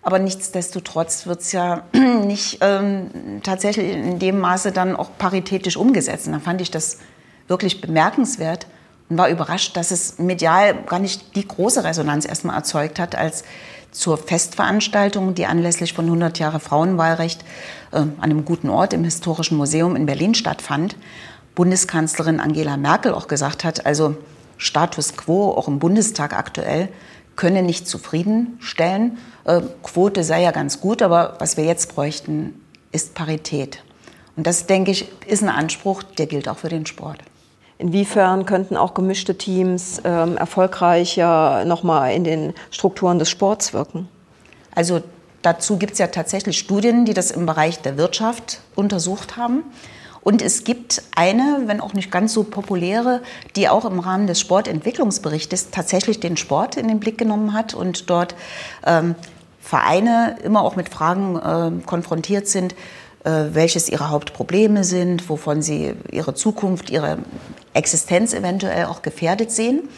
Aber nichtsdestotrotz wird es ja [clears throat] nicht ähm, tatsächlich in dem Maße dann auch paritätisch umgesetzt. Und da fand ich das wirklich bemerkenswert und war überrascht, dass es medial gar nicht die große Resonanz erstmal erzeugt hat, als zur Festveranstaltung, die anlässlich von 100 Jahre Frauenwahlrecht äh, an einem guten Ort im Historischen Museum in Berlin stattfand, Bundeskanzlerin Angela Merkel auch gesagt hat, also Status quo, auch im Bundestag aktuell, könne nicht zufriedenstellen. Äh, Quote sei ja ganz gut, aber was wir jetzt bräuchten, ist Parität. Und das, denke ich, ist ein Anspruch, der gilt auch für den Sport. Inwiefern könnten auch gemischte Teams ähm, erfolgreicher nochmal in den Strukturen des Sports wirken? Also dazu gibt es ja tatsächlich Studien, die das im Bereich der Wirtschaft untersucht haben. Und es gibt eine, wenn auch nicht ganz so populäre, die auch im Rahmen des Sportentwicklungsberichtes tatsächlich den Sport in den Blick genommen hat und dort ähm, Vereine immer auch mit Fragen äh, konfrontiert sind, welches ihre Hauptprobleme sind, wovon sie ihre Zukunft, ihre Existenz eventuell auch gefährdet sehen.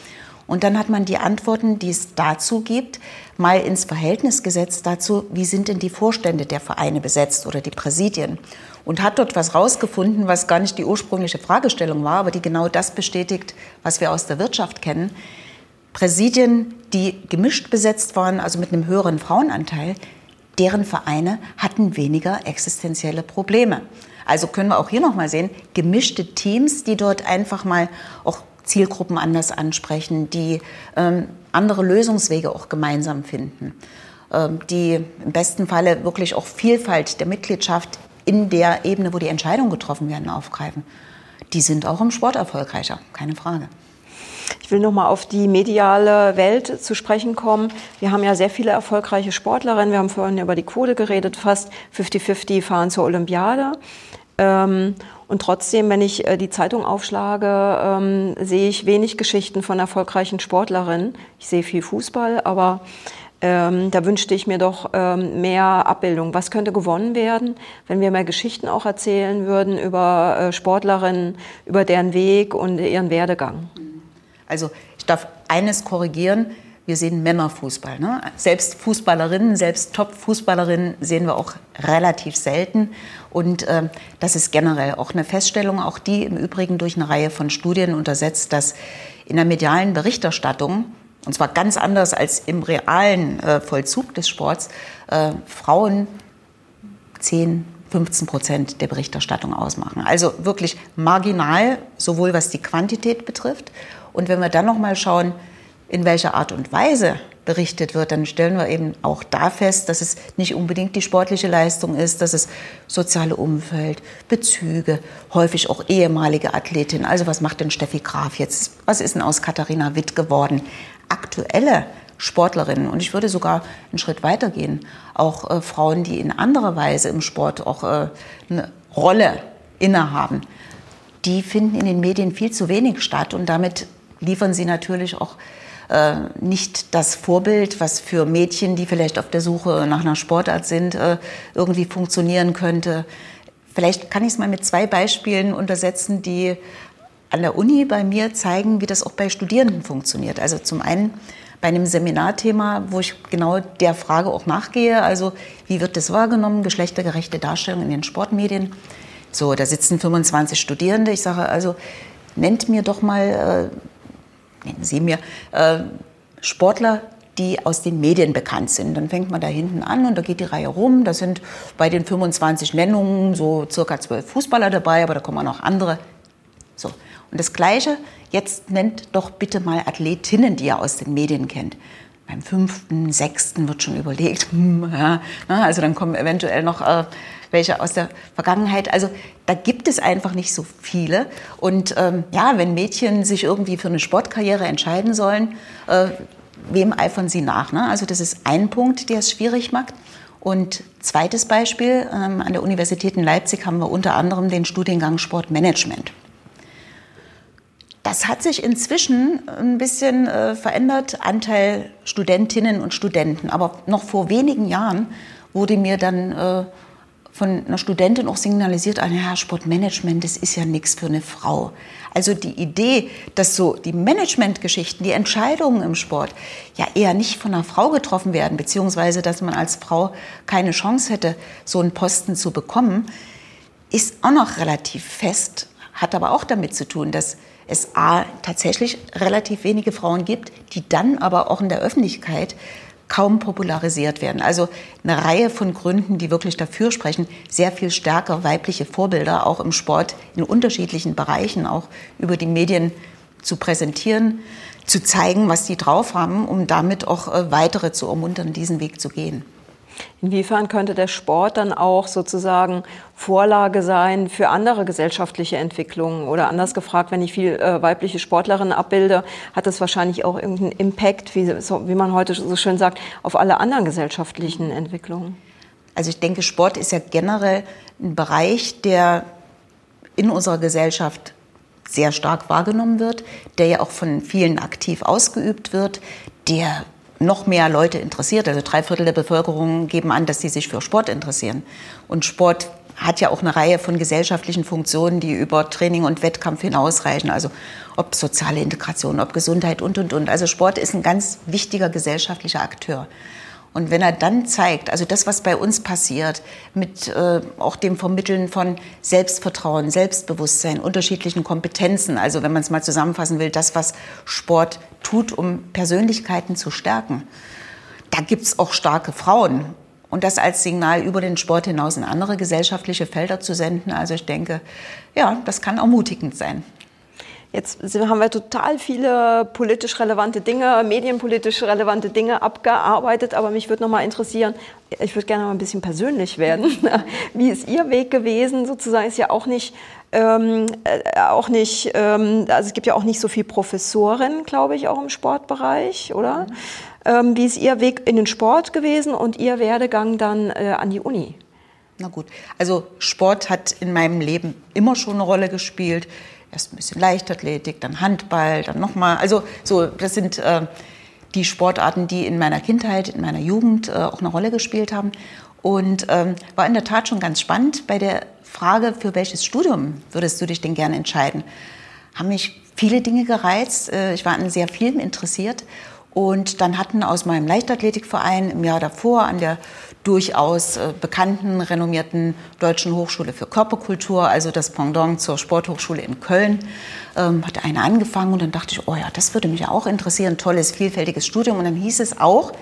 Und dann hat man die Antworten, die es dazu gibt, mal ins Verhältnis gesetzt dazu, wie sind denn die Vorstände der Vereine besetzt oder die Präsidien. Und hat dort was rausgefunden, was gar nicht die ursprüngliche Fragestellung war, aber die genau das bestätigt, was wir aus der Wirtschaft kennen. Präsidien, die gemischt besetzt waren, also mit einem höheren Frauenanteil, deren Vereine hatten weniger existenzielle Probleme. Also können wir auch hier noch mal sehen, gemischte Teams, die dort einfach mal auch Zielgruppen anders ansprechen, die ähm, andere Lösungswege auch gemeinsam finden, ähm, die im besten Falle wirklich auch Vielfalt der Mitgliedschaft in der Ebene, wo die Entscheidungen getroffen werden, aufgreifen. Die sind auch im Sport erfolgreicher, keine Frage. Ich will noch mal auf die mediale Welt zu sprechen kommen. Wir haben ja sehr viele erfolgreiche Sportlerinnen. Wir haben vorhin über die Quote geredet. Fast 50-50 fahren zur Olympiade. Ähm, und trotzdem, wenn ich äh, die Zeitung aufschlage, ähm, sehe ich wenig Geschichten von erfolgreichen Sportlerinnen. Ich sehe viel Fußball, aber ähm, da wünschte ich mir doch ähm, mehr Abbildung. Was könnte gewonnen werden, wenn wir mehr Geschichten auch erzählen würden über äh, Sportlerinnen, über deren Weg und ihren Werdegang? Also ich darf eines korrigieren. wir sehen Männerfußball. Ne? Selbst Fußballerinnen, selbst Top-Fußballerinnen sehen wir auch relativ selten. Und äh, das ist generell auch eine Feststellung, auch die im Übrigen durch eine Reihe von Studien untersetzt, dass in der medialen Berichterstattung, und zwar ganz anders als im realen äh, Vollzug des Sports, äh, Frauen 10, 15 Prozent der Berichterstattung ausmachen. Also wirklich marginal, sowohl was die Quantität betrifft. Und wenn wir dann noch mal schauen, in welcher Art und Weise berichtet wird, dann stellen wir eben auch da fest, dass es nicht unbedingt die sportliche Leistung ist, dass es soziale Umfeld, Bezüge, häufig auch ehemalige Athletin. Also was macht denn Steffi Graf jetzt? Was ist denn aus Katharina Witt geworden? Aktuelle Sportlerinnen und ich würde sogar einen Schritt weiter gehen, auch äh, Frauen, die in anderer Weise im Sport auch äh, eine Rolle innehaben, die finden in den Medien viel zu wenig statt und damit liefern sie natürlich auch äh, nicht das Vorbild, was für Mädchen, die vielleicht auf der Suche nach einer Sportart sind, äh, irgendwie funktionieren könnte. Vielleicht kann ich es mal mit zwei Beispielen untersetzen, die an der Uni bei mir zeigen, wie das auch bei Studierenden funktioniert. Also zum einen bei einem Seminarthema, wo ich genau der Frage auch nachgehe, also wie wird das wahrgenommen, geschlechtergerechte Darstellung in den Sportmedien. So, da sitzen 25 Studierende. Ich sage also, nennt mir doch mal, äh, nennen Sie mir äh, Sportler, die aus den Medien bekannt sind. Dann fängt man da hinten an und da geht die Reihe rum. Da sind bei den 25 Nennungen so circa zwölf Fußballer dabei, aber da kommen auch noch andere. So. Und das Gleiche Jetzt nennt doch bitte mal Athletinnen, die ihr aus den Medien kennt. Beim fünften, sechsten wird schon überlegt, [laughs] hm, ja, also dann kommen eventuell noch äh, welche aus der Vergangenheit. Also da gibt es einfach nicht so viele. Und ähm, ja, wenn Mädchen sich irgendwie für eine Sportkarriere entscheiden sollen, äh, wem eifern sie nach? Ne? Also das ist ein Punkt, der es schwierig macht. Und zweites Beispiel, ähm, an der Universität in Leipzig haben wir unter anderem den Studiengang Sportmanagement. Das hat sich inzwischen ein bisschen äh, verändert, Anteil Studentinnen und Studenten. Aber noch vor wenigen Jahren wurde mir dann äh, von einer Studentin auch signalisiert, ah, ja, Sportmanagement, das ist ja nichts für eine Frau. Also die Idee, dass so die Managementgeschichten, die Entscheidungen im Sport ja eher nicht von einer Frau getroffen werden, beziehungsweise dass man als Frau keine Chance hätte, so einen Posten zu bekommen, ist auch noch relativ fest, hat aber auch damit zu tun, dass es A, tatsächlich relativ wenige Frauen gibt, die dann aber auch in der Öffentlichkeit kaum popularisiert werden. Also eine Reihe von Gründen, die wirklich dafür sprechen, sehr viel stärker weibliche Vorbilder auch im Sport in unterschiedlichen Bereichen auch über die Medien zu präsentieren, zu zeigen, was die drauf haben, um damit auch äh, weitere zu ermuntern, diesen Weg zu gehen. Inwiefern könnte der Sport dann auch sozusagen Vorlage sein für andere gesellschaftliche Entwicklungen? Oder anders gefragt, wenn ich viel äh, weibliche Sportlerinnen abbilde, hat das wahrscheinlich auch irgendeinen Impact, wie, so, wie man heute so schön sagt, auf alle anderen gesellschaftlichen Entwicklungen? Also ich denke, Sport ist ja generell ein Bereich, der in unserer Gesellschaft sehr stark wahrgenommen wird, der ja auch von vielen aktiv ausgeübt wird, der noch mehr Leute interessiert. Also drei Viertel der Bevölkerung geben an, dass sie sich für Sport interessieren. Und Sport hat ja auch eine Reihe von gesellschaftlichen Funktionen, die über Training und Wettkampf hinausreichen. Also ob soziale Integration, ob Gesundheit und, und, und. Also Sport ist ein ganz wichtiger gesellschaftlicher Akteur. Und wenn er dann zeigt, also das, was bei uns passiert, mit äh, auch dem Vermitteln von Selbstvertrauen, Selbstbewusstsein, unterschiedlichen Kompetenzen, also wenn man es mal zusammenfassen will, das, was Sport tut, um Persönlichkeiten zu stärken, da gibt es auch starke Frauen. Und das als Signal über den Sport hinaus in andere gesellschaftliche Felder zu senden, also ich denke, ja, das kann ermutigend sein. Jetzt haben wir total viele politisch relevante Dinge, medienpolitisch relevante Dinge abgearbeitet, aber mich würde noch mal interessieren, ich würde gerne mal ein bisschen persönlich werden. [laughs] Wie ist Ihr Weg gewesen? Sozusagen ist ja auch nicht, ähm, äh, auch nicht, ähm, also es gibt ja auch nicht so viel Professoren, glaube ich, auch im Sportbereich, oder? Mhm. Ähm, wie ist Ihr Weg in den Sport gewesen und Ihr Werdegang dann äh, an die Uni? Na gut, also Sport hat in meinem Leben immer schon eine Rolle gespielt erst ein bisschen Leichtathletik, dann Handball, dann nochmal. Also so, das sind äh, die Sportarten, die in meiner Kindheit, in meiner Jugend äh, auch eine Rolle gespielt haben. Und ähm, war in der Tat schon ganz spannend bei der Frage, für welches Studium würdest du dich denn gerne entscheiden? Haben mich viele Dinge gereizt. Äh, ich war an sehr vielen interessiert. Und dann hatten aus meinem Leichtathletikverein im Jahr davor an der durchaus äh, bekannten, renommierten Deutschen Hochschule für Körperkultur, also das Pendant zur Sporthochschule in Köln, ähm, hat eine angefangen und dann dachte ich, oh ja, das würde mich auch interessieren, tolles, vielfältiges Studium. Und dann hieß es auch,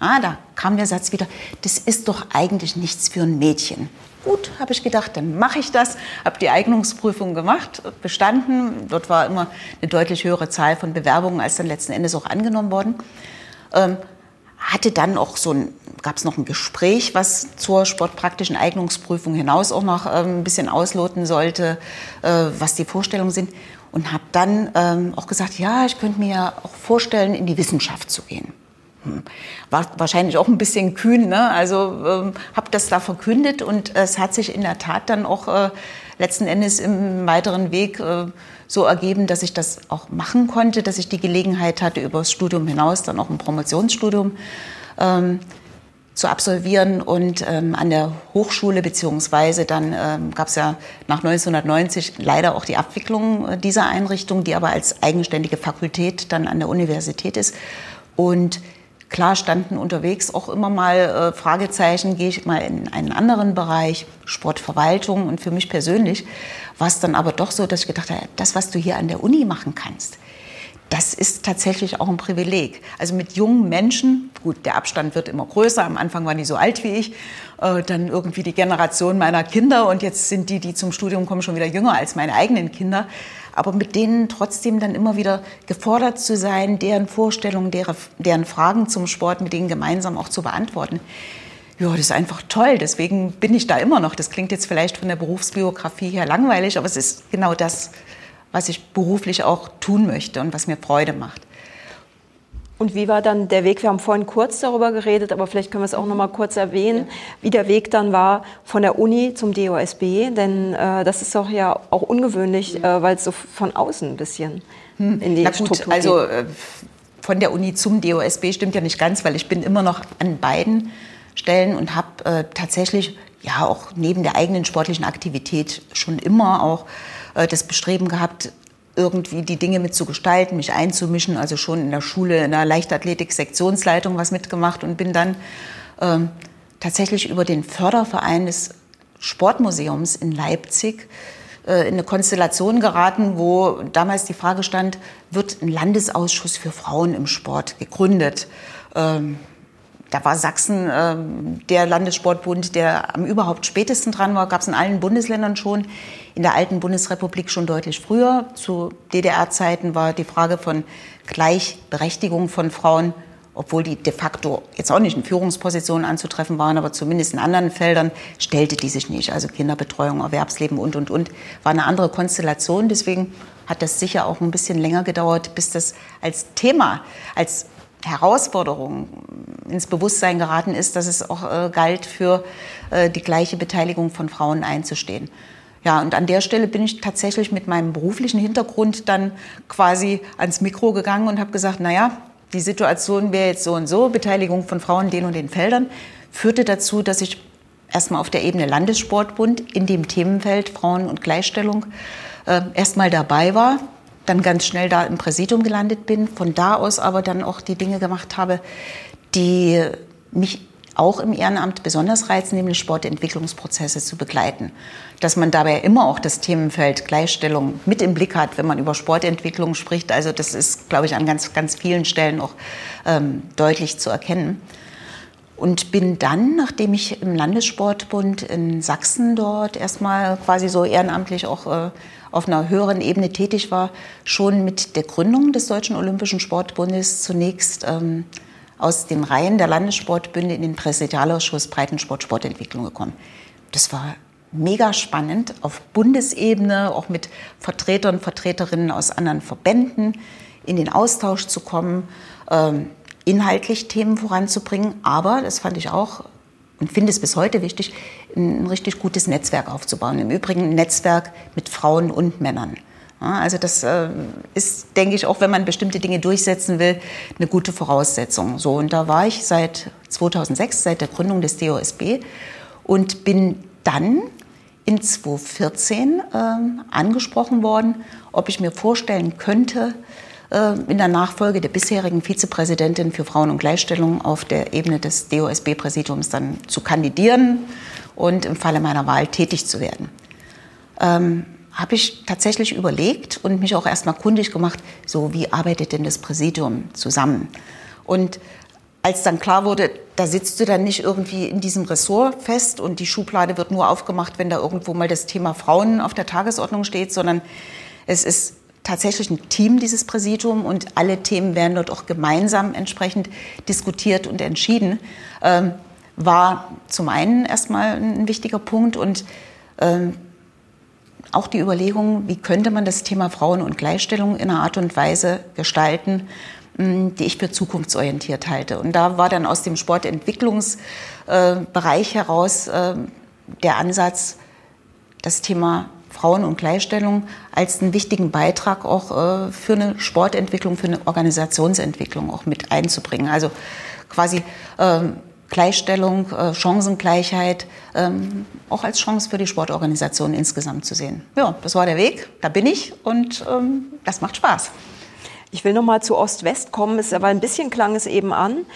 ah, da kam der Satz wieder, das ist doch eigentlich nichts für ein Mädchen. Gut, habe ich gedacht, dann mache ich das. Habe die Eignungsprüfung gemacht, bestanden. Dort war immer eine deutlich höhere Zahl von Bewerbungen, als dann letzten Endes auch angenommen worden. Ähm, hatte dann auch so ein, gab es noch ein Gespräch, was zur sportpraktischen Eignungsprüfung hinaus auch noch ähm, ein bisschen ausloten sollte, äh, was die Vorstellungen sind. Und habe dann ähm, auch gesagt, ja, ich könnte mir auch vorstellen, in die Wissenschaft zu gehen. War wahrscheinlich auch ein bisschen kühn, ne? also ähm, habe das da verkündet und es hat sich in der Tat dann auch äh, letzten Endes im weiteren Weg äh, so ergeben, dass ich das auch machen konnte, dass ich die Gelegenheit hatte, über das Studium hinaus dann auch ein Promotionsstudium ähm, zu absolvieren und ähm, an der Hochschule beziehungsweise dann ähm, gab es ja nach 1990 leider auch die Abwicklung äh, dieser Einrichtung, die aber als eigenständige Fakultät dann an der Universität ist und Klar standen unterwegs auch immer mal äh, Fragezeichen, gehe ich mal in einen anderen Bereich, Sportverwaltung und für mich persönlich war es dann aber doch so, dass ich gedacht habe, das, was du hier an der Uni machen kannst, das ist tatsächlich auch ein Privileg. Also mit jungen Menschen, gut, der Abstand wird immer größer, am Anfang waren die so alt wie ich, äh, dann irgendwie die Generation meiner Kinder und jetzt sind die, die zum Studium kommen, schon wieder jünger als meine eigenen Kinder aber mit denen trotzdem dann immer wieder gefordert zu sein, deren Vorstellungen, deren, deren Fragen zum Sport mit denen gemeinsam auch zu beantworten. Ja, das ist einfach toll. Deswegen bin ich da immer noch. Das klingt jetzt vielleicht von der Berufsbiografie her langweilig, aber es ist genau das, was ich beruflich auch tun möchte und was mir Freude macht. Und wie war dann der Weg? Wir haben vorhin kurz darüber geredet, aber vielleicht können wir es auch noch mal kurz erwähnen, wie der Weg dann war von der Uni zum DOSB, denn äh, das ist doch ja auch ungewöhnlich, äh, weil es so von außen ein bisschen hm. in die Na gut, Struktur also äh, von der Uni zum DOSB stimmt ja nicht ganz, weil ich bin immer noch an beiden Stellen und habe äh, tatsächlich ja auch neben der eigenen sportlichen Aktivität schon immer auch äh, das Bestreben gehabt, irgendwie die Dinge mit zu gestalten, mich einzumischen. Also schon in der Schule, in der Leichtathletik-Sektionsleitung was mitgemacht und bin dann ähm, tatsächlich über den Förderverein des Sportmuseums in Leipzig äh, in eine Konstellation geraten, wo damals die Frage stand, wird ein Landesausschuss für Frauen im Sport gegründet? Ähm, da war Sachsen äh, der Landessportbund, der am überhaupt spätesten dran war. Gab es in allen Bundesländern schon. In der alten Bundesrepublik schon deutlich früher. Zu DDR-Zeiten war die Frage von Gleichberechtigung von Frauen, obwohl die de facto jetzt auch nicht in Führungspositionen anzutreffen waren, aber zumindest in anderen Feldern stellte die sich nicht. Also Kinderbetreuung, Erwerbsleben und, und, und. War eine andere Konstellation. Deswegen hat das sicher auch ein bisschen länger gedauert, bis das als Thema, als Herausforderung ins Bewusstsein geraten ist, dass es auch äh, galt, für äh, die gleiche Beteiligung von Frauen einzustehen. Ja, und an der Stelle bin ich tatsächlich mit meinem beruflichen Hintergrund dann quasi ans Mikro gegangen und habe gesagt, naja, die Situation wäre jetzt so und so, Beteiligung von Frauen in den und den Feldern, führte dazu, dass ich erstmal auf der Ebene Landessportbund in dem Themenfeld Frauen und Gleichstellung äh, erstmal dabei war, dann ganz schnell da im Präsidium gelandet bin, von da aus aber dann auch die Dinge gemacht habe, die mich auch im Ehrenamt besonders reizen, nämlich Sportentwicklungsprozesse zu begleiten. Dass man dabei immer auch das Themenfeld Gleichstellung mit im Blick hat, wenn man über Sportentwicklung spricht. Also das ist, glaube ich, an ganz, ganz vielen Stellen auch ähm, deutlich zu erkennen. Und bin dann, nachdem ich im Landessportbund in Sachsen dort erstmal quasi so ehrenamtlich auch äh, auf einer höheren Ebene tätig war, schon mit der Gründung des Deutschen Olympischen Sportbundes zunächst ähm, aus den Reihen der Landessportbünde in den Präsidialausschuss Breitensport Sportentwicklung gekommen. Das war mega spannend auf Bundesebene, auch mit Vertretern und Vertreterinnen aus anderen Verbänden in den Austausch zu kommen, ähm, inhaltlich Themen voranzubringen. Aber, das fand ich auch und finde es bis heute wichtig, ein richtig gutes Netzwerk aufzubauen. Im Übrigen ein Netzwerk mit Frauen und Männern. also das äh, ist, denke ich, auch wenn man bestimmte Dinge durchsetzen will, eine gute Voraussetzung. So, und da war ich seit 2006, seit der Gründung des DOSB und bin dann in 2014 äh, angesprochen worden, ob ich mir vorstellen könnte, in der Nachfolge der bisherigen Vizepräsidentin für Frauen und Gleichstellung auf der Ebene des DOSB-Präsidiums dann zu kandidieren und im Falle meiner Wahl tätig zu werden. Ähm, habe ich tatsächlich überlegt und mich auch erstmal kundig gemacht, so wie arbeitet denn das Präsidium zusammen? Und als dann klar wurde, da sitzt du dann nicht irgendwie in diesem Ressort fest und die Schublade wird nur aufgemacht, wenn da irgendwo mal das Thema Frauen auf der Tagesordnung steht, sondern es ist tatsächlich ein Team, dieses Präsidium, und alle Themen werden dort auch gemeinsam entsprechend diskutiert und entschieden, ähm, war zum einen erstmal ein wichtiger Punkt und ähm, auch die Überlegung, wie könnte man das Thema Frauen- und Gleichstellung in einer Art und Weise gestalten, die ich für zukunftsorientiert halte. Und da war dann aus dem Sportentwicklungsbereich heraus äh, der Ansatz, das Thema Frauen- und Gleichstellung als einen wichtigen Beitrag auch äh, für eine Sportentwicklung, für eine Organisationsentwicklung auch mit einzubringen. Also quasi ähm, Gleichstellung, äh, Chancengleichheit ähm, auch als Chance für die Sportorganisation insgesamt zu sehen. Ja, das war der Weg, da bin ich und ähm, das macht Spaß. Ich will noch mal zu Ost-West kommen, es, aber ein bisschen klang es eben an.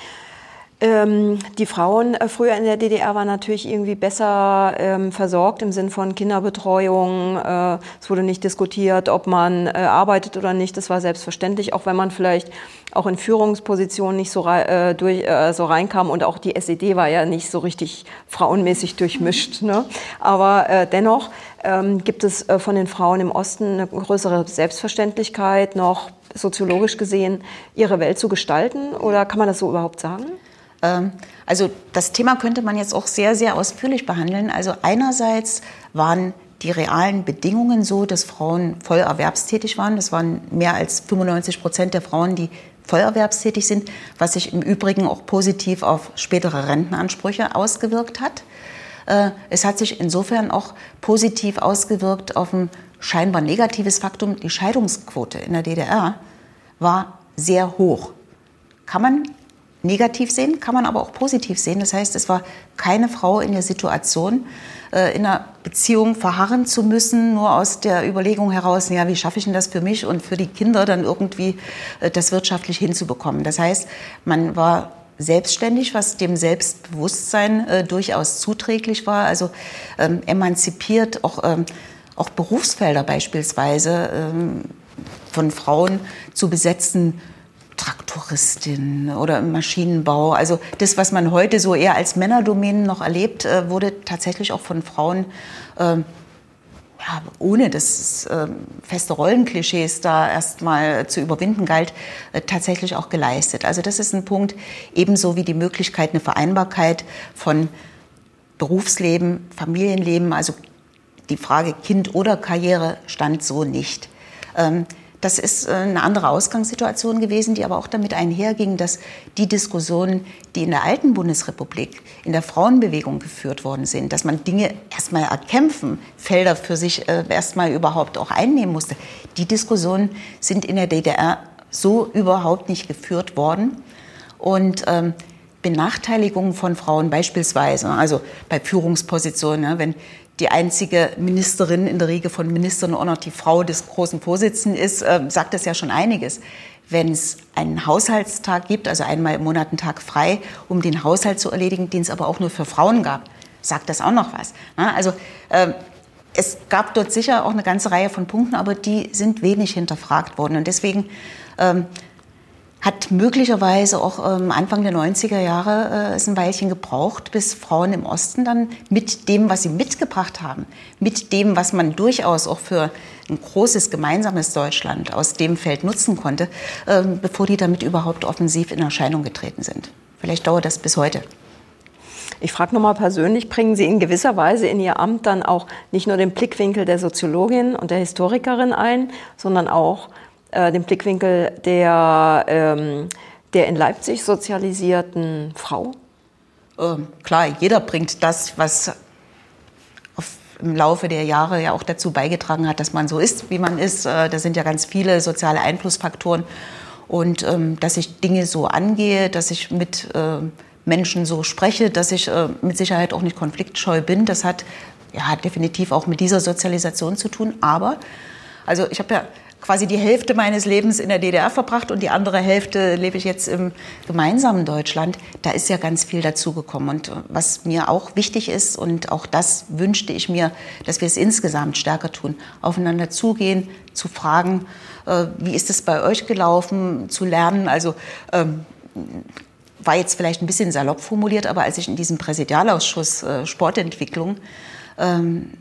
Ähm, die Frauen äh, früher in der DDR waren natürlich irgendwie besser ähm, versorgt im Sinn von Kinderbetreuung. Äh, es wurde nicht diskutiert, ob man äh, arbeitet oder nicht. Das war selbstverständlich, auch wenn man vielleicht auch in Führungspositionen nicht so, äh, durch, äh, so reinkam. Und auch die SED war ja nicht so richtig frauenmäßig durchmischt. Ne? Aber äh, dennoch ähm, gibt es von den Frauen im Osten eine größere Selbstverständlichkeit, noch soziologisch gesehen, ihre Welt zu gestalten? Oder kann man das so überhaupt sagen? Ähm, also das Thema könnte man jetzt auch sehr, sehr ausführlich behandeln. Also einerseits waren die realen Bedingungen so, dass Frauen voll erwerbstätig waren. Das waren mehr als 95 Prozent der Frauen, die voll erwerbstätig sind, was sich im Übrigen auch positiv auf spätere Rentenansprüche ausgewirkt hat. Äh, es hat sich insofern auch positiv ausgewirkt auf ein scheinbar negatives Faktum. Die Scheidungsquote in der DDR war sehr hoch. Kann man negativ sehen, kann man aber auch positiv sehen. Das heißt, es war keine Frau in der Situation, äh, in einer Beziehung verharren zu müssen, nur aus der Überlegung heraus, ja, wie schaffe ich denn das für mich und für die Kinder dann irgendwie äh, das wirtschaftlich hinzubekommen. Das heißt, man war selbstständig, was dem Selbstbewusstsein äh, durchaus zuträglich war, also ähm, emanzipiert, auch, ähm, auch Berufsfelder beispielsweise ähm, von Frauen zu besetzen, Traktoristin oder im Maschinenbau. Also das, was man heute so eher als Männerdomänen noch erlebt, äh, wurde tatsächlich auch von Frauen, äh, ja, ohne dass äh, feste Rollenklischees da erstmal zu überwinden galt, äh, tatsächlich auch geleistet. Also das ist ein Punkt, ebenso wie die Möglichkeit, eine Vereinbarkeit von Berufsleben, Familienleben, also die Frage Kind oder Karriere stand so nicht. Ähm, das ist äh, eine andere Ausgangssituation gewesen, die aber auch damit einherging, dass die Diskussionen, die in der alten Bundesrepublik, in der Frauenbewegung geführt worden sind, dass man Dinge erstmal erkämpfen, Felder für sich äh, erstmal überhaupt auch einnehmen musste, die Diskussionen sind in der DDR so überhaupt nicht geführt worden. Und ähm, Benachteiligungen von Frauen beispielsweise, also bei Führungspositionen, ne, wenn die einzige Ministerin in der Riege von Ministern auch noch die Frau des großen Vorsitzenden ist, äh, sagt das ja schon einiges. Wenn es einen Haushaltstag gibt, also einmal im Monat einen Tag frei, um den Haushalt zu erledigen, den es aber auch nur für Frauen gab, sagt das auch noch was. Ne? Also äh, es gab dort sicher auch eine ganze Reihe von Punkten, aber die sind wenig hinterfragt worden. Und deswegen ähm, hat möglicherweise auch ähm, Anfang der 90er Jahre äh, es ein Weilchen gebraucht, bis Frauen im Osten dann mit dem, was sie mitgebracht haben, mit dem, was man durchaus auch für ein großes gemeinsames Deutschland aus dem Feld nutzen konnte, äh, bevor die damit überhaupt offensiv in Erscheinung getreten sind. Vielleicht dauert das bis heute. Ich frage nochmal persönlich, bringen Sie in gewisser Weise in Ihr Amt dann auch nicht nur den Blickwinkel der Soziologin und der Historikerin ein, sondern auch äh, den Blickwinkel der, ähm, der in Leipzig sozialisierten Frau? Ähm, klar, jeder bringt das, was im Laufe der Jahre ja auch dazu beigetragen hat, dass man so ist, wie man ist. Äh, da sind ja ganz viele soziale Einflussfaktoren. Und ähm, dass ich Dinge so angehe, dass ich mit äh, Menschen so spreche, dass ich äh, mit Sicherheit auch nicht konfliktscheu bin, das hat ja definitiv auch mit dieser Sozialisation zu tun. Aber, also ich habe ja quasi die Hälfte meines Lebens in der DDR verbracht und die andere Hälfte lebe ich jetzt im gemeinsamen Deutschland. Da ist ja ganz viel dazugekommen. Und was mir auch wichtig ist, und auch das wünschte ich mir, dass wir es insgesamt stärker tun, aufeinander zugehen, zu fragen, äh, wie ist es bei euch gelaufen, zu lernen. Also ähm, war jetzt vielleicht ein bisschen salopp formuliert, aber als ich in diesem Präsidialausschuss äh, Sportentwicklung ähm,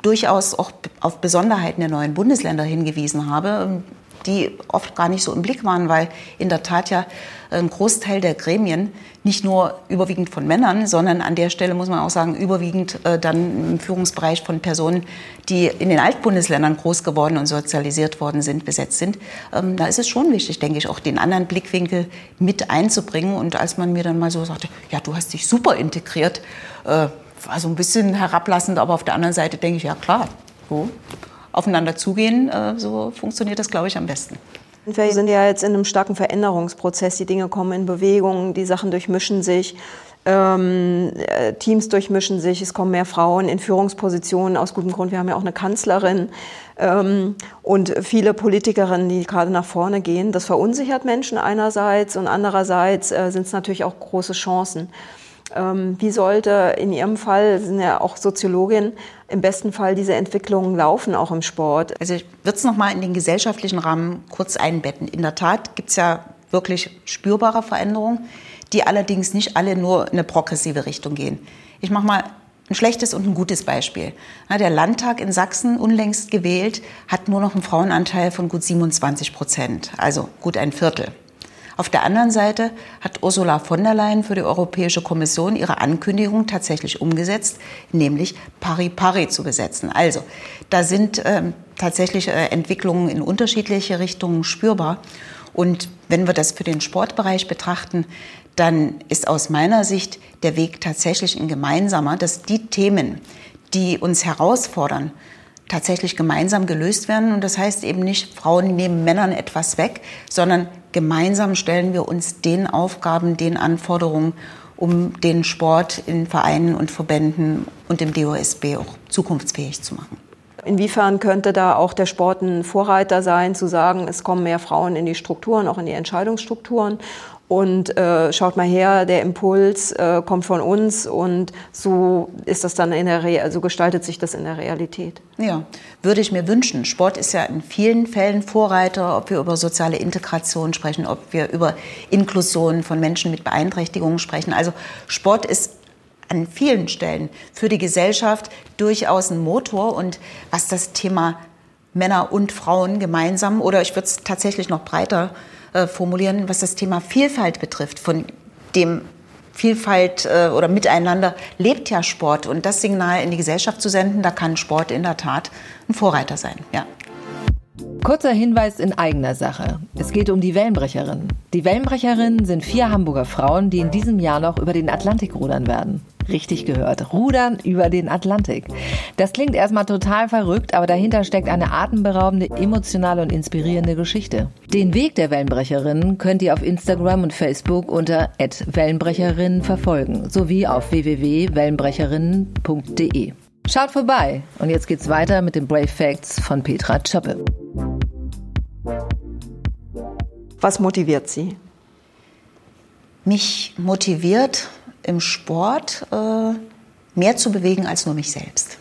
durchaus auch auf Besonderheiten der neuen Bundesländer hingewiesen habe, die oft gar nicht so im Blick waren, weil in der Tat ja ein Großteil der Gremien nicht nur überwiegend von Männern, sondern an der Stelle muss man auch sagen, überwiegend äh, dann im Führungsbereich von Personen, die in den Altbundesländern groß geworden und sozialisiert worden sind, besetzt sind. Ähm, da ist es schon wichtig, denke ich, auch den anderen Blickwinkel mit einzubringen. Und als man mir dann mal so sagte, ja, du hast dich super integriert, äh, war so ein bisschen herablassend, aber auf der anderen Seite denke ich, ja klar, so aufeinander zugehen, äh, so funktioniert das, glaube ich, am besten. Wir sind ja jetzt in einem starken Veränderungsprozess. Die Dinge kommen in Bewegung, die Sachen durchmischen sich. Ähm, äh, Teams durchmischen sich, es kommen mehr Frauen in Führungspositionen aus gutem Grund. Wir haben ja auch eine Kanzlerin ähm, und viele Politikerinnen, die gerade nach vorne gehen. Das verunsichert Menschen einerseits und andererseits äh, sind es natürlich auch große Chancen. Ähm, wie sollte in Ihrem Fall, Sie sind ja auch Soziologin, im besten Fall diese Entwicklungen laufen, auch im Sport? Also ich würde es nochmal in den gesellschaftlichen Rahmen kurz einbetten. In der Tat gibt es ja wirklich spürbare Veränderungen, die allerdings nicht alle nur in eine progressive Richtung gehen. Ich mache mal ein schlechtes und ein gutes Beispiel. Der Landtag in Sachsen, unlängst gewählt, hat nur noch einen Frauenanteil von gut 27 Prozent, also gut ein Viertel. Auf der anderen Seite hat Ursula von der Leyen für die Europäische Kommission ihre Ankündigung tatsächlich umgesetzt, nämlich pari pari zu besetzen. Also da sind ähm, tatsächlich äh, Entwicklungen in unterschiedliche Richtungen spürbar. Und wenn wir das für den Sportbereich betrachten, dann ist aus meiner Sicht der Weg tatsächlich ein gemeinsamer, dass die Themen, die uns herausfordern, tatsächlich gemeinsam gelöst werden. Und das heißt eben nicht, Frauen nehmen Männern etwas weg, sondern gemeinsam stellen wir uns den Aufgaben, den Anforderungen, um den Sport in Vereinen und Verbänden und im DOSB auch zukunftsfähig zu machen. Inwiefern könnte da auch der Sport ein Vorreiter sein, zu sagen, es kommen mehr Frauen in die Strukturen, auch in die Entscheidungsstrukturen und äh, schaut mal her, der Impuls äh, kommt von uns und so ist das dann in der Re so gestaltet sich das in der Realität. Ja, würde ich mir wünschen. Sport ist ja in vielen Fällen Vorreiter, ob wir über soziale Integration sprechen, ob wir über Inklusion von Menschen mit Beeinträchtigungen sprechen. Also Sport ist an vielen Stellen für die Gesellschaft durchaus ein Motor und was das Thema Männer und Frauen gemeinsam oder ich würde es tatsächlich noch breiter äh, formulieren, was das Thema Vielfalt betrifft. Von dem Vielfalt äh, oder Miteinander lebt ja Sport. Und das Signal in die Gesellschaft zu senden, da kann Sport in der Tat ein Vorreiter sein. Ja. Kurzer Hinweis in eigener Sache. Es geht um die Wellenbrecherinnen. Die Wellenbrecherinnen sind vier Hamburger Frauen, die in diesem Jahr noch über den Atlantik rudern werden. Richtig gehört. Rudern über den Atlantik. Das klingt erstmal total verrückt, aber dahinter steckt eine atemberaubende, emotionale und inspirierende Geschichte. Den Weg der Wellenbrecherinnen könnt ihr auf Instagram und Facebook unter Wellenbrecherinnen verfolgen, sowie auf www.wellenbrecherinnen.de. Schaut vorbei. Und jetzt geht's weiter mit den Brave Facts von Petra Choppe. Was motiviert Sie? Mich motiviert im Sport äh, mehr zu bewegen als nur mich selbst.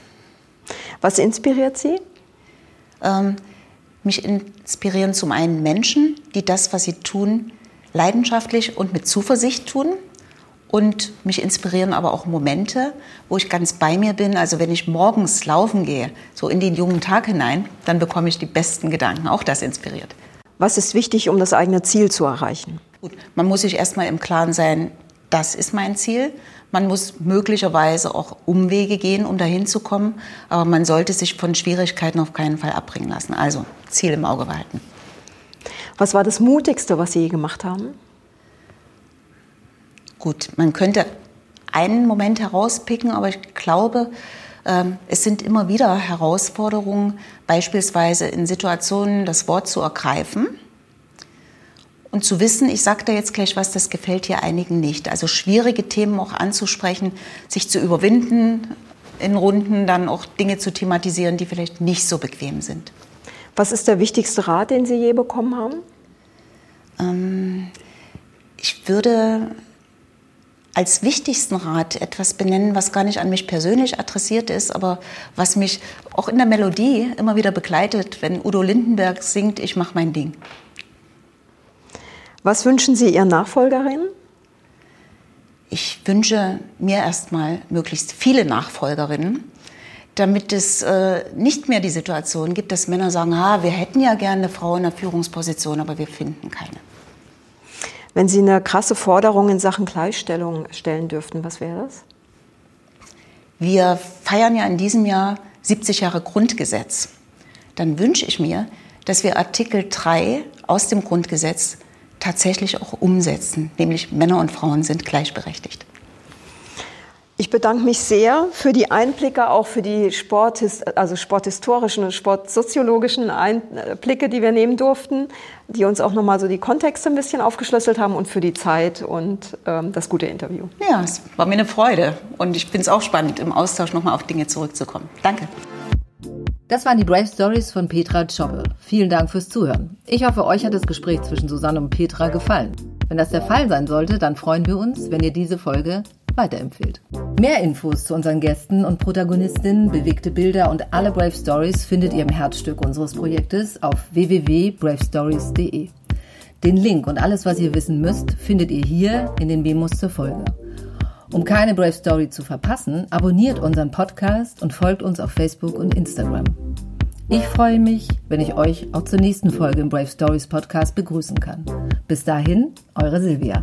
Was inspiriert Sie? Ähm, mich inspirieren zum einen Menschen, die das, was sie tun, leidenschaftlich und mit Zuversicht tun. Und mich inspirieren aber auch Momente, wo ich ganz bei mir bin. Also wenn ich morgens laufen gehe, so in den jungen Tag hinein, dann bekomme ich die besten Gedanken. Auch das inspiriert. Was ist wichtig, um das eigene Ziel zu erreichen? Gut, man muss sich erstmal im Klaren sein, das ist mein Ziel. Man muss möglicherweise auch Umwege gehen, um dahin zu kommen. Aber man sollte sich von Schwierigkeiten auf keinen Fall abbringen lassen. Also Ziel im Auge behalten. Was war das Mutigste, was Sie je gemacht haben? Gut, man könnte einen Moment herauspicken, aber ich glaube, ähm, es sind immer wieder Herausforderungen, beispielsweise in Situationen das Wort zu ergreifen und zu wissen, ich sage da jetzt gleich was, das gefällt hier einigen nicht. Also schwierige Themen auch anzusprechen, sich zu überwinden, in Runden dann auch Dinge zu thematisieren, die vielleicht nicht so bequem sind. Was ist der wichtigste Rat, den Sie je bekommen haben? Ähm, ich würde als wichtigsten Rat etwas benennen, was gar nicht an mich persönlich adressiert ist, aber was mich auch in der Melodie immer wieder begleitet, wenn Udo Lindenberg singt, ich mache mein Ding. Was wünschen Sie Ihren Nachfolgerinnen? Ich wünsche mir erstmal möglichst viele Nachfolgerinnen, damit es äh, nicht mehr die Situation gibt, dass Männer sagen, ah, wir hätten ja gerne eine Frau in der Führungsposition, aber wir finden keine. Wenn Sie eine krasse Forderung in Sachen Gleichstellung stellen dürften, was wäre das? Wir feiern ja in diesem Jahr 70 Jahre Grundgesetz. Dann wünsche ich mir, dass wir Artikel 3 aus dem Grundgesetz tatsächlich auch umsetzen, nämlich Männer und Frauen sind gleichberechtigt. Ich bedanke mich sehr für die Einblicke, auch für die Sporthis also sporthistorischen und sportsoziologischen Einblicke, die wir nehmen durften, die uns auch nochmal so die Kontexte ein bisschen aufgeschlüsselt haben und für die Zeit und ähm, das gute Interview. Ja, es war mir eine Freude und ich finde es auch spannend, im Austausch nochmal auf Dinge zurückzukommen. Danke. Das waren die Brave Stories von Petra Schoppe. Vielen Dank fürs Zuhören. Ich hoffe, euch hat das Gespräch zwischen Susanne und Petra gefallen. Wenn das der Fall sein sollte, dann freuen wir uns, wenn ihr diese Folge weiterempfehlt. Mehr Infos zu unseren Gästen und Protagonistinnen, bewegte Bilder und alle Brave Stories findet ihr im Herzstück unseres Projektes auf www.bravestories.de. Den Link und alles, was ihr wissen müsst, findet ihr hier in den Memos zur Folge. Um oh. keine Brave Story zu verpassen, abonniert unseren Podcast und folgt uns auf Facebook und Instagram. Ich freue mich, wenn ich euch auch zur nächsten Folge im Brave Stories Podcast begrüßen kann. Bis dahin, eure Silvia.